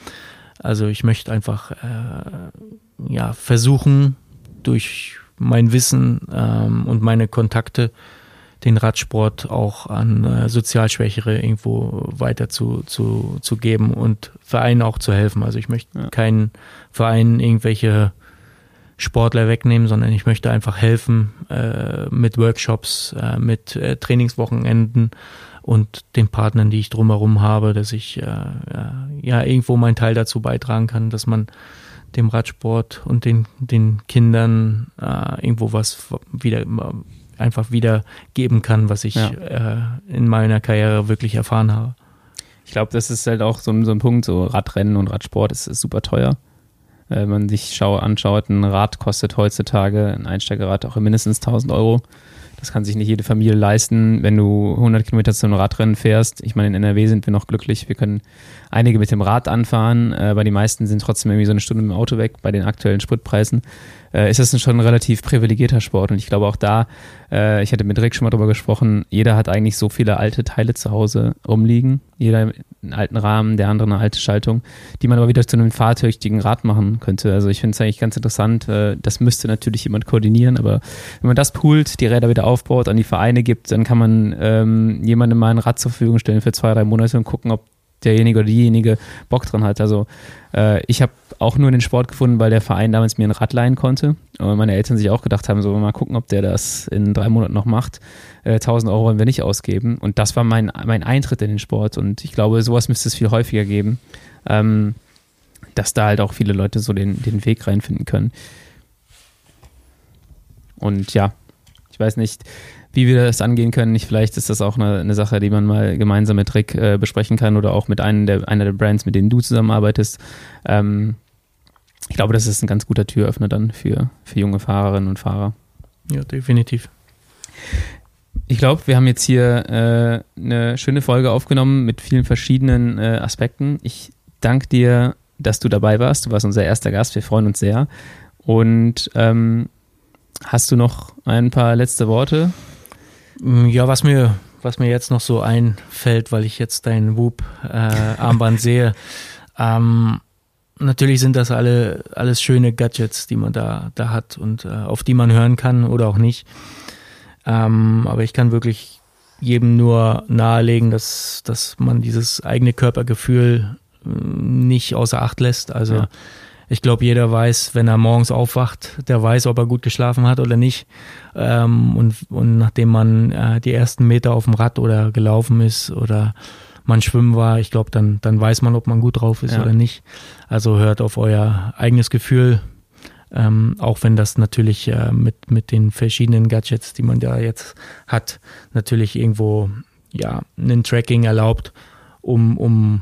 Also ich möchte einfach äh, ja, versuchen, durch mein Wissen ähm, und meine Kontakte den Radsport auch an äh, Sozialschwächere irgendwo weiter zu, zu, zu geben und Vereinen auch zu helfen. Also ich möchte ja. keinen Verein irgendwelche Sportler wegnehmen, sondern ich möchte einfach helfen äh, mit Workshops, äh, mit äh, Trainingswochenenden und den Partnern, die ich drumherum habe, dass ich äh, ja irgendwo meinen Teil dazu beitragen kann, dass man dem Radsport und den, den Kindern äh, irgendwo was wieder einfach wieder geben kann, was ich ja. äh, in meiner Karriere wirklich erfahren habe. Ich glaube, das ist halt auch so, so ein Punkt, so Radrennen und Radsport ist, ist super teuer. Äh, wenn man sich schau, anschaut, ein Rad kostet heutzutage, ein Einsteigerrad auch mindestens 1000 Euro. Das kann sich nicht jede Familie leisten, wenn du 100 Kilometer zu einem Radrennen fährst. Ich meine, in NRW sind wir noch glücklich. Wir können einige mit dem Rad anfahren, äh, aber die meisten sind trotzdem irgendwie so eine Stunde mit dem Auto weg bei den aktuellen Spritpreisen äh, ist das schon ein relativ privilegierter Sport. Und ich glaube auch da, äh, ich hatte mit Rick schon mal drüber gesprochen, jeder hat eigentlich so viele alte Teile zu Hause rumliegen. Jeder einen alten Rahmen, der andere eine alte Schaltung, die man aber wieder zu einem fahrtüchtigen Rad machen könnte. Also ich finde es eigentlich ganz interessant. Äh, das müsste natürlich jemand koordinieren, aber wenn man das poolt, die Räder wieder aufbaut, an die Vereine gibt, dann kann man ähm, jemandem mal ein Rad zur Verfügung stellen für zwei, drei Monate und gucken, ob derjenige oder diejenige Bock dran hat. Also äh, ich habe auch nur den Sport gefunden, weil der Verein damals mir ein Rad leihen konnte. Und meine Eltern sich auch gedacht haben, so mal gucken, ob der das in drei Monaten noch macht. Äh, 1000 Euro wollen wir nicht ausgeben. Und das war mein, mein Eintritt in den Sport. Und ich glaube, sowas müsste es viel häufiger geben, ähm, dass da halt auch viele Leute so den, den Weg reinfinden können. Und ja, ich weiß nicht, wie wir das angehen können. Nicht, vielleicht ist das auch eine, eine Sache, die man mal gemeinsam mit Rick äh, besprechen kann oder auch mit einem der, einer der Brands, mit denen du zusammenarbeitest. Ähm, ich glaube, das ist ein ganz guter Türöffner dann für, für junge Fahrerinnen und Fahrer. Ja, definitiv. Ich glaube, wir haben jetzt hier äh, eine schöne Folge aufgenommen mit vielen verschiedenen äh, Aspekten. Ich danke dir, dass du dabei warst. Du warst unser erster Gast. Wir freuen uns sehr. Und ähm, hast du noch ein paar letzte Worte? Mm, ja, was mir, was mir jetzt noch so einfällt, weil ich jetzt dein Whoop-Armband äh, sehe, ähm, natürlich sind das alle alles schöne Gadgets, die man da, da hat und äh, auf die man hören kann oder auch nicht. Ähm, aber ich kann wirklich jedem nur nahelegen, dass, dass man dieses eigene Körpergefühl äh, nicht außer Acht lässt. Also ja ich glaube, jeder weiß, wenn er morgens aufwacht, der weiß, ob er gut geschlafen hat oder nicht. Ähm, und, und nachdem man äh, die ersten Meter auf dem Rad oder gelaufen ist oder man schwimmen war, ich glaube, dann, dann weiß man, ob man gut drauf ist ja. oder nicht. Also hört auf euer eigenes Gefühl, ähm, auch wenn das natürlich äh, mit, mit den verschiedenen Gadgets, die man da jetzt hat, natürlich irgendwo ja, ein Tracking erlaubt, um, um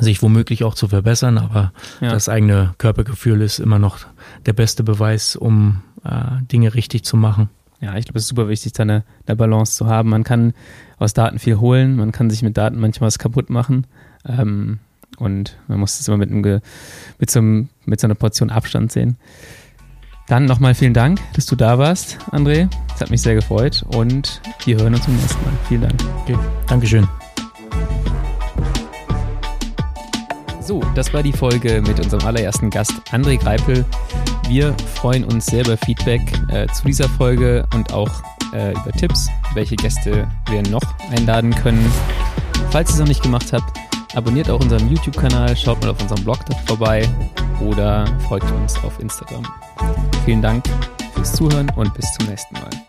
sich womöglich auch zu verbessern, aber ja. das eigene Körpergefühl ist immer noch der beste Beweis, um äh, Dinge richtig zu machen. Ja, ich glaube, es ist super wichtig, da eine, eine, Balance zu haben. Man kann aus Daten viel holen, man kann sich mit Daten manchmal was kaputt machen. Ähm, und man muss das immer mit, einem, mit, so einem, mit so einer Portion Abstand sehen. Dann nochmal vielen Dank, dass du da warst, André. Es hat mich sehr gefreut und wir hören uns beim nächsten Mal. Vielen Dank. Okay, Dankeschön. So, das war die Folge mit unserem allerersten Gast André Greipel. Wir freuen uns sehr über Feedback äh, zu dieser Folge und auch äh, über Tipps, welche Gäste wir noch einladen können. Falls ihr es noch nicht gemacht habt, abonniert auch unseren YouTube-Kanal, schaut mal auf unserem Blog vorbei oder folgt uns auf Instagram. Vielen Dank fürs Zuhören und bis zum nächsten Mal.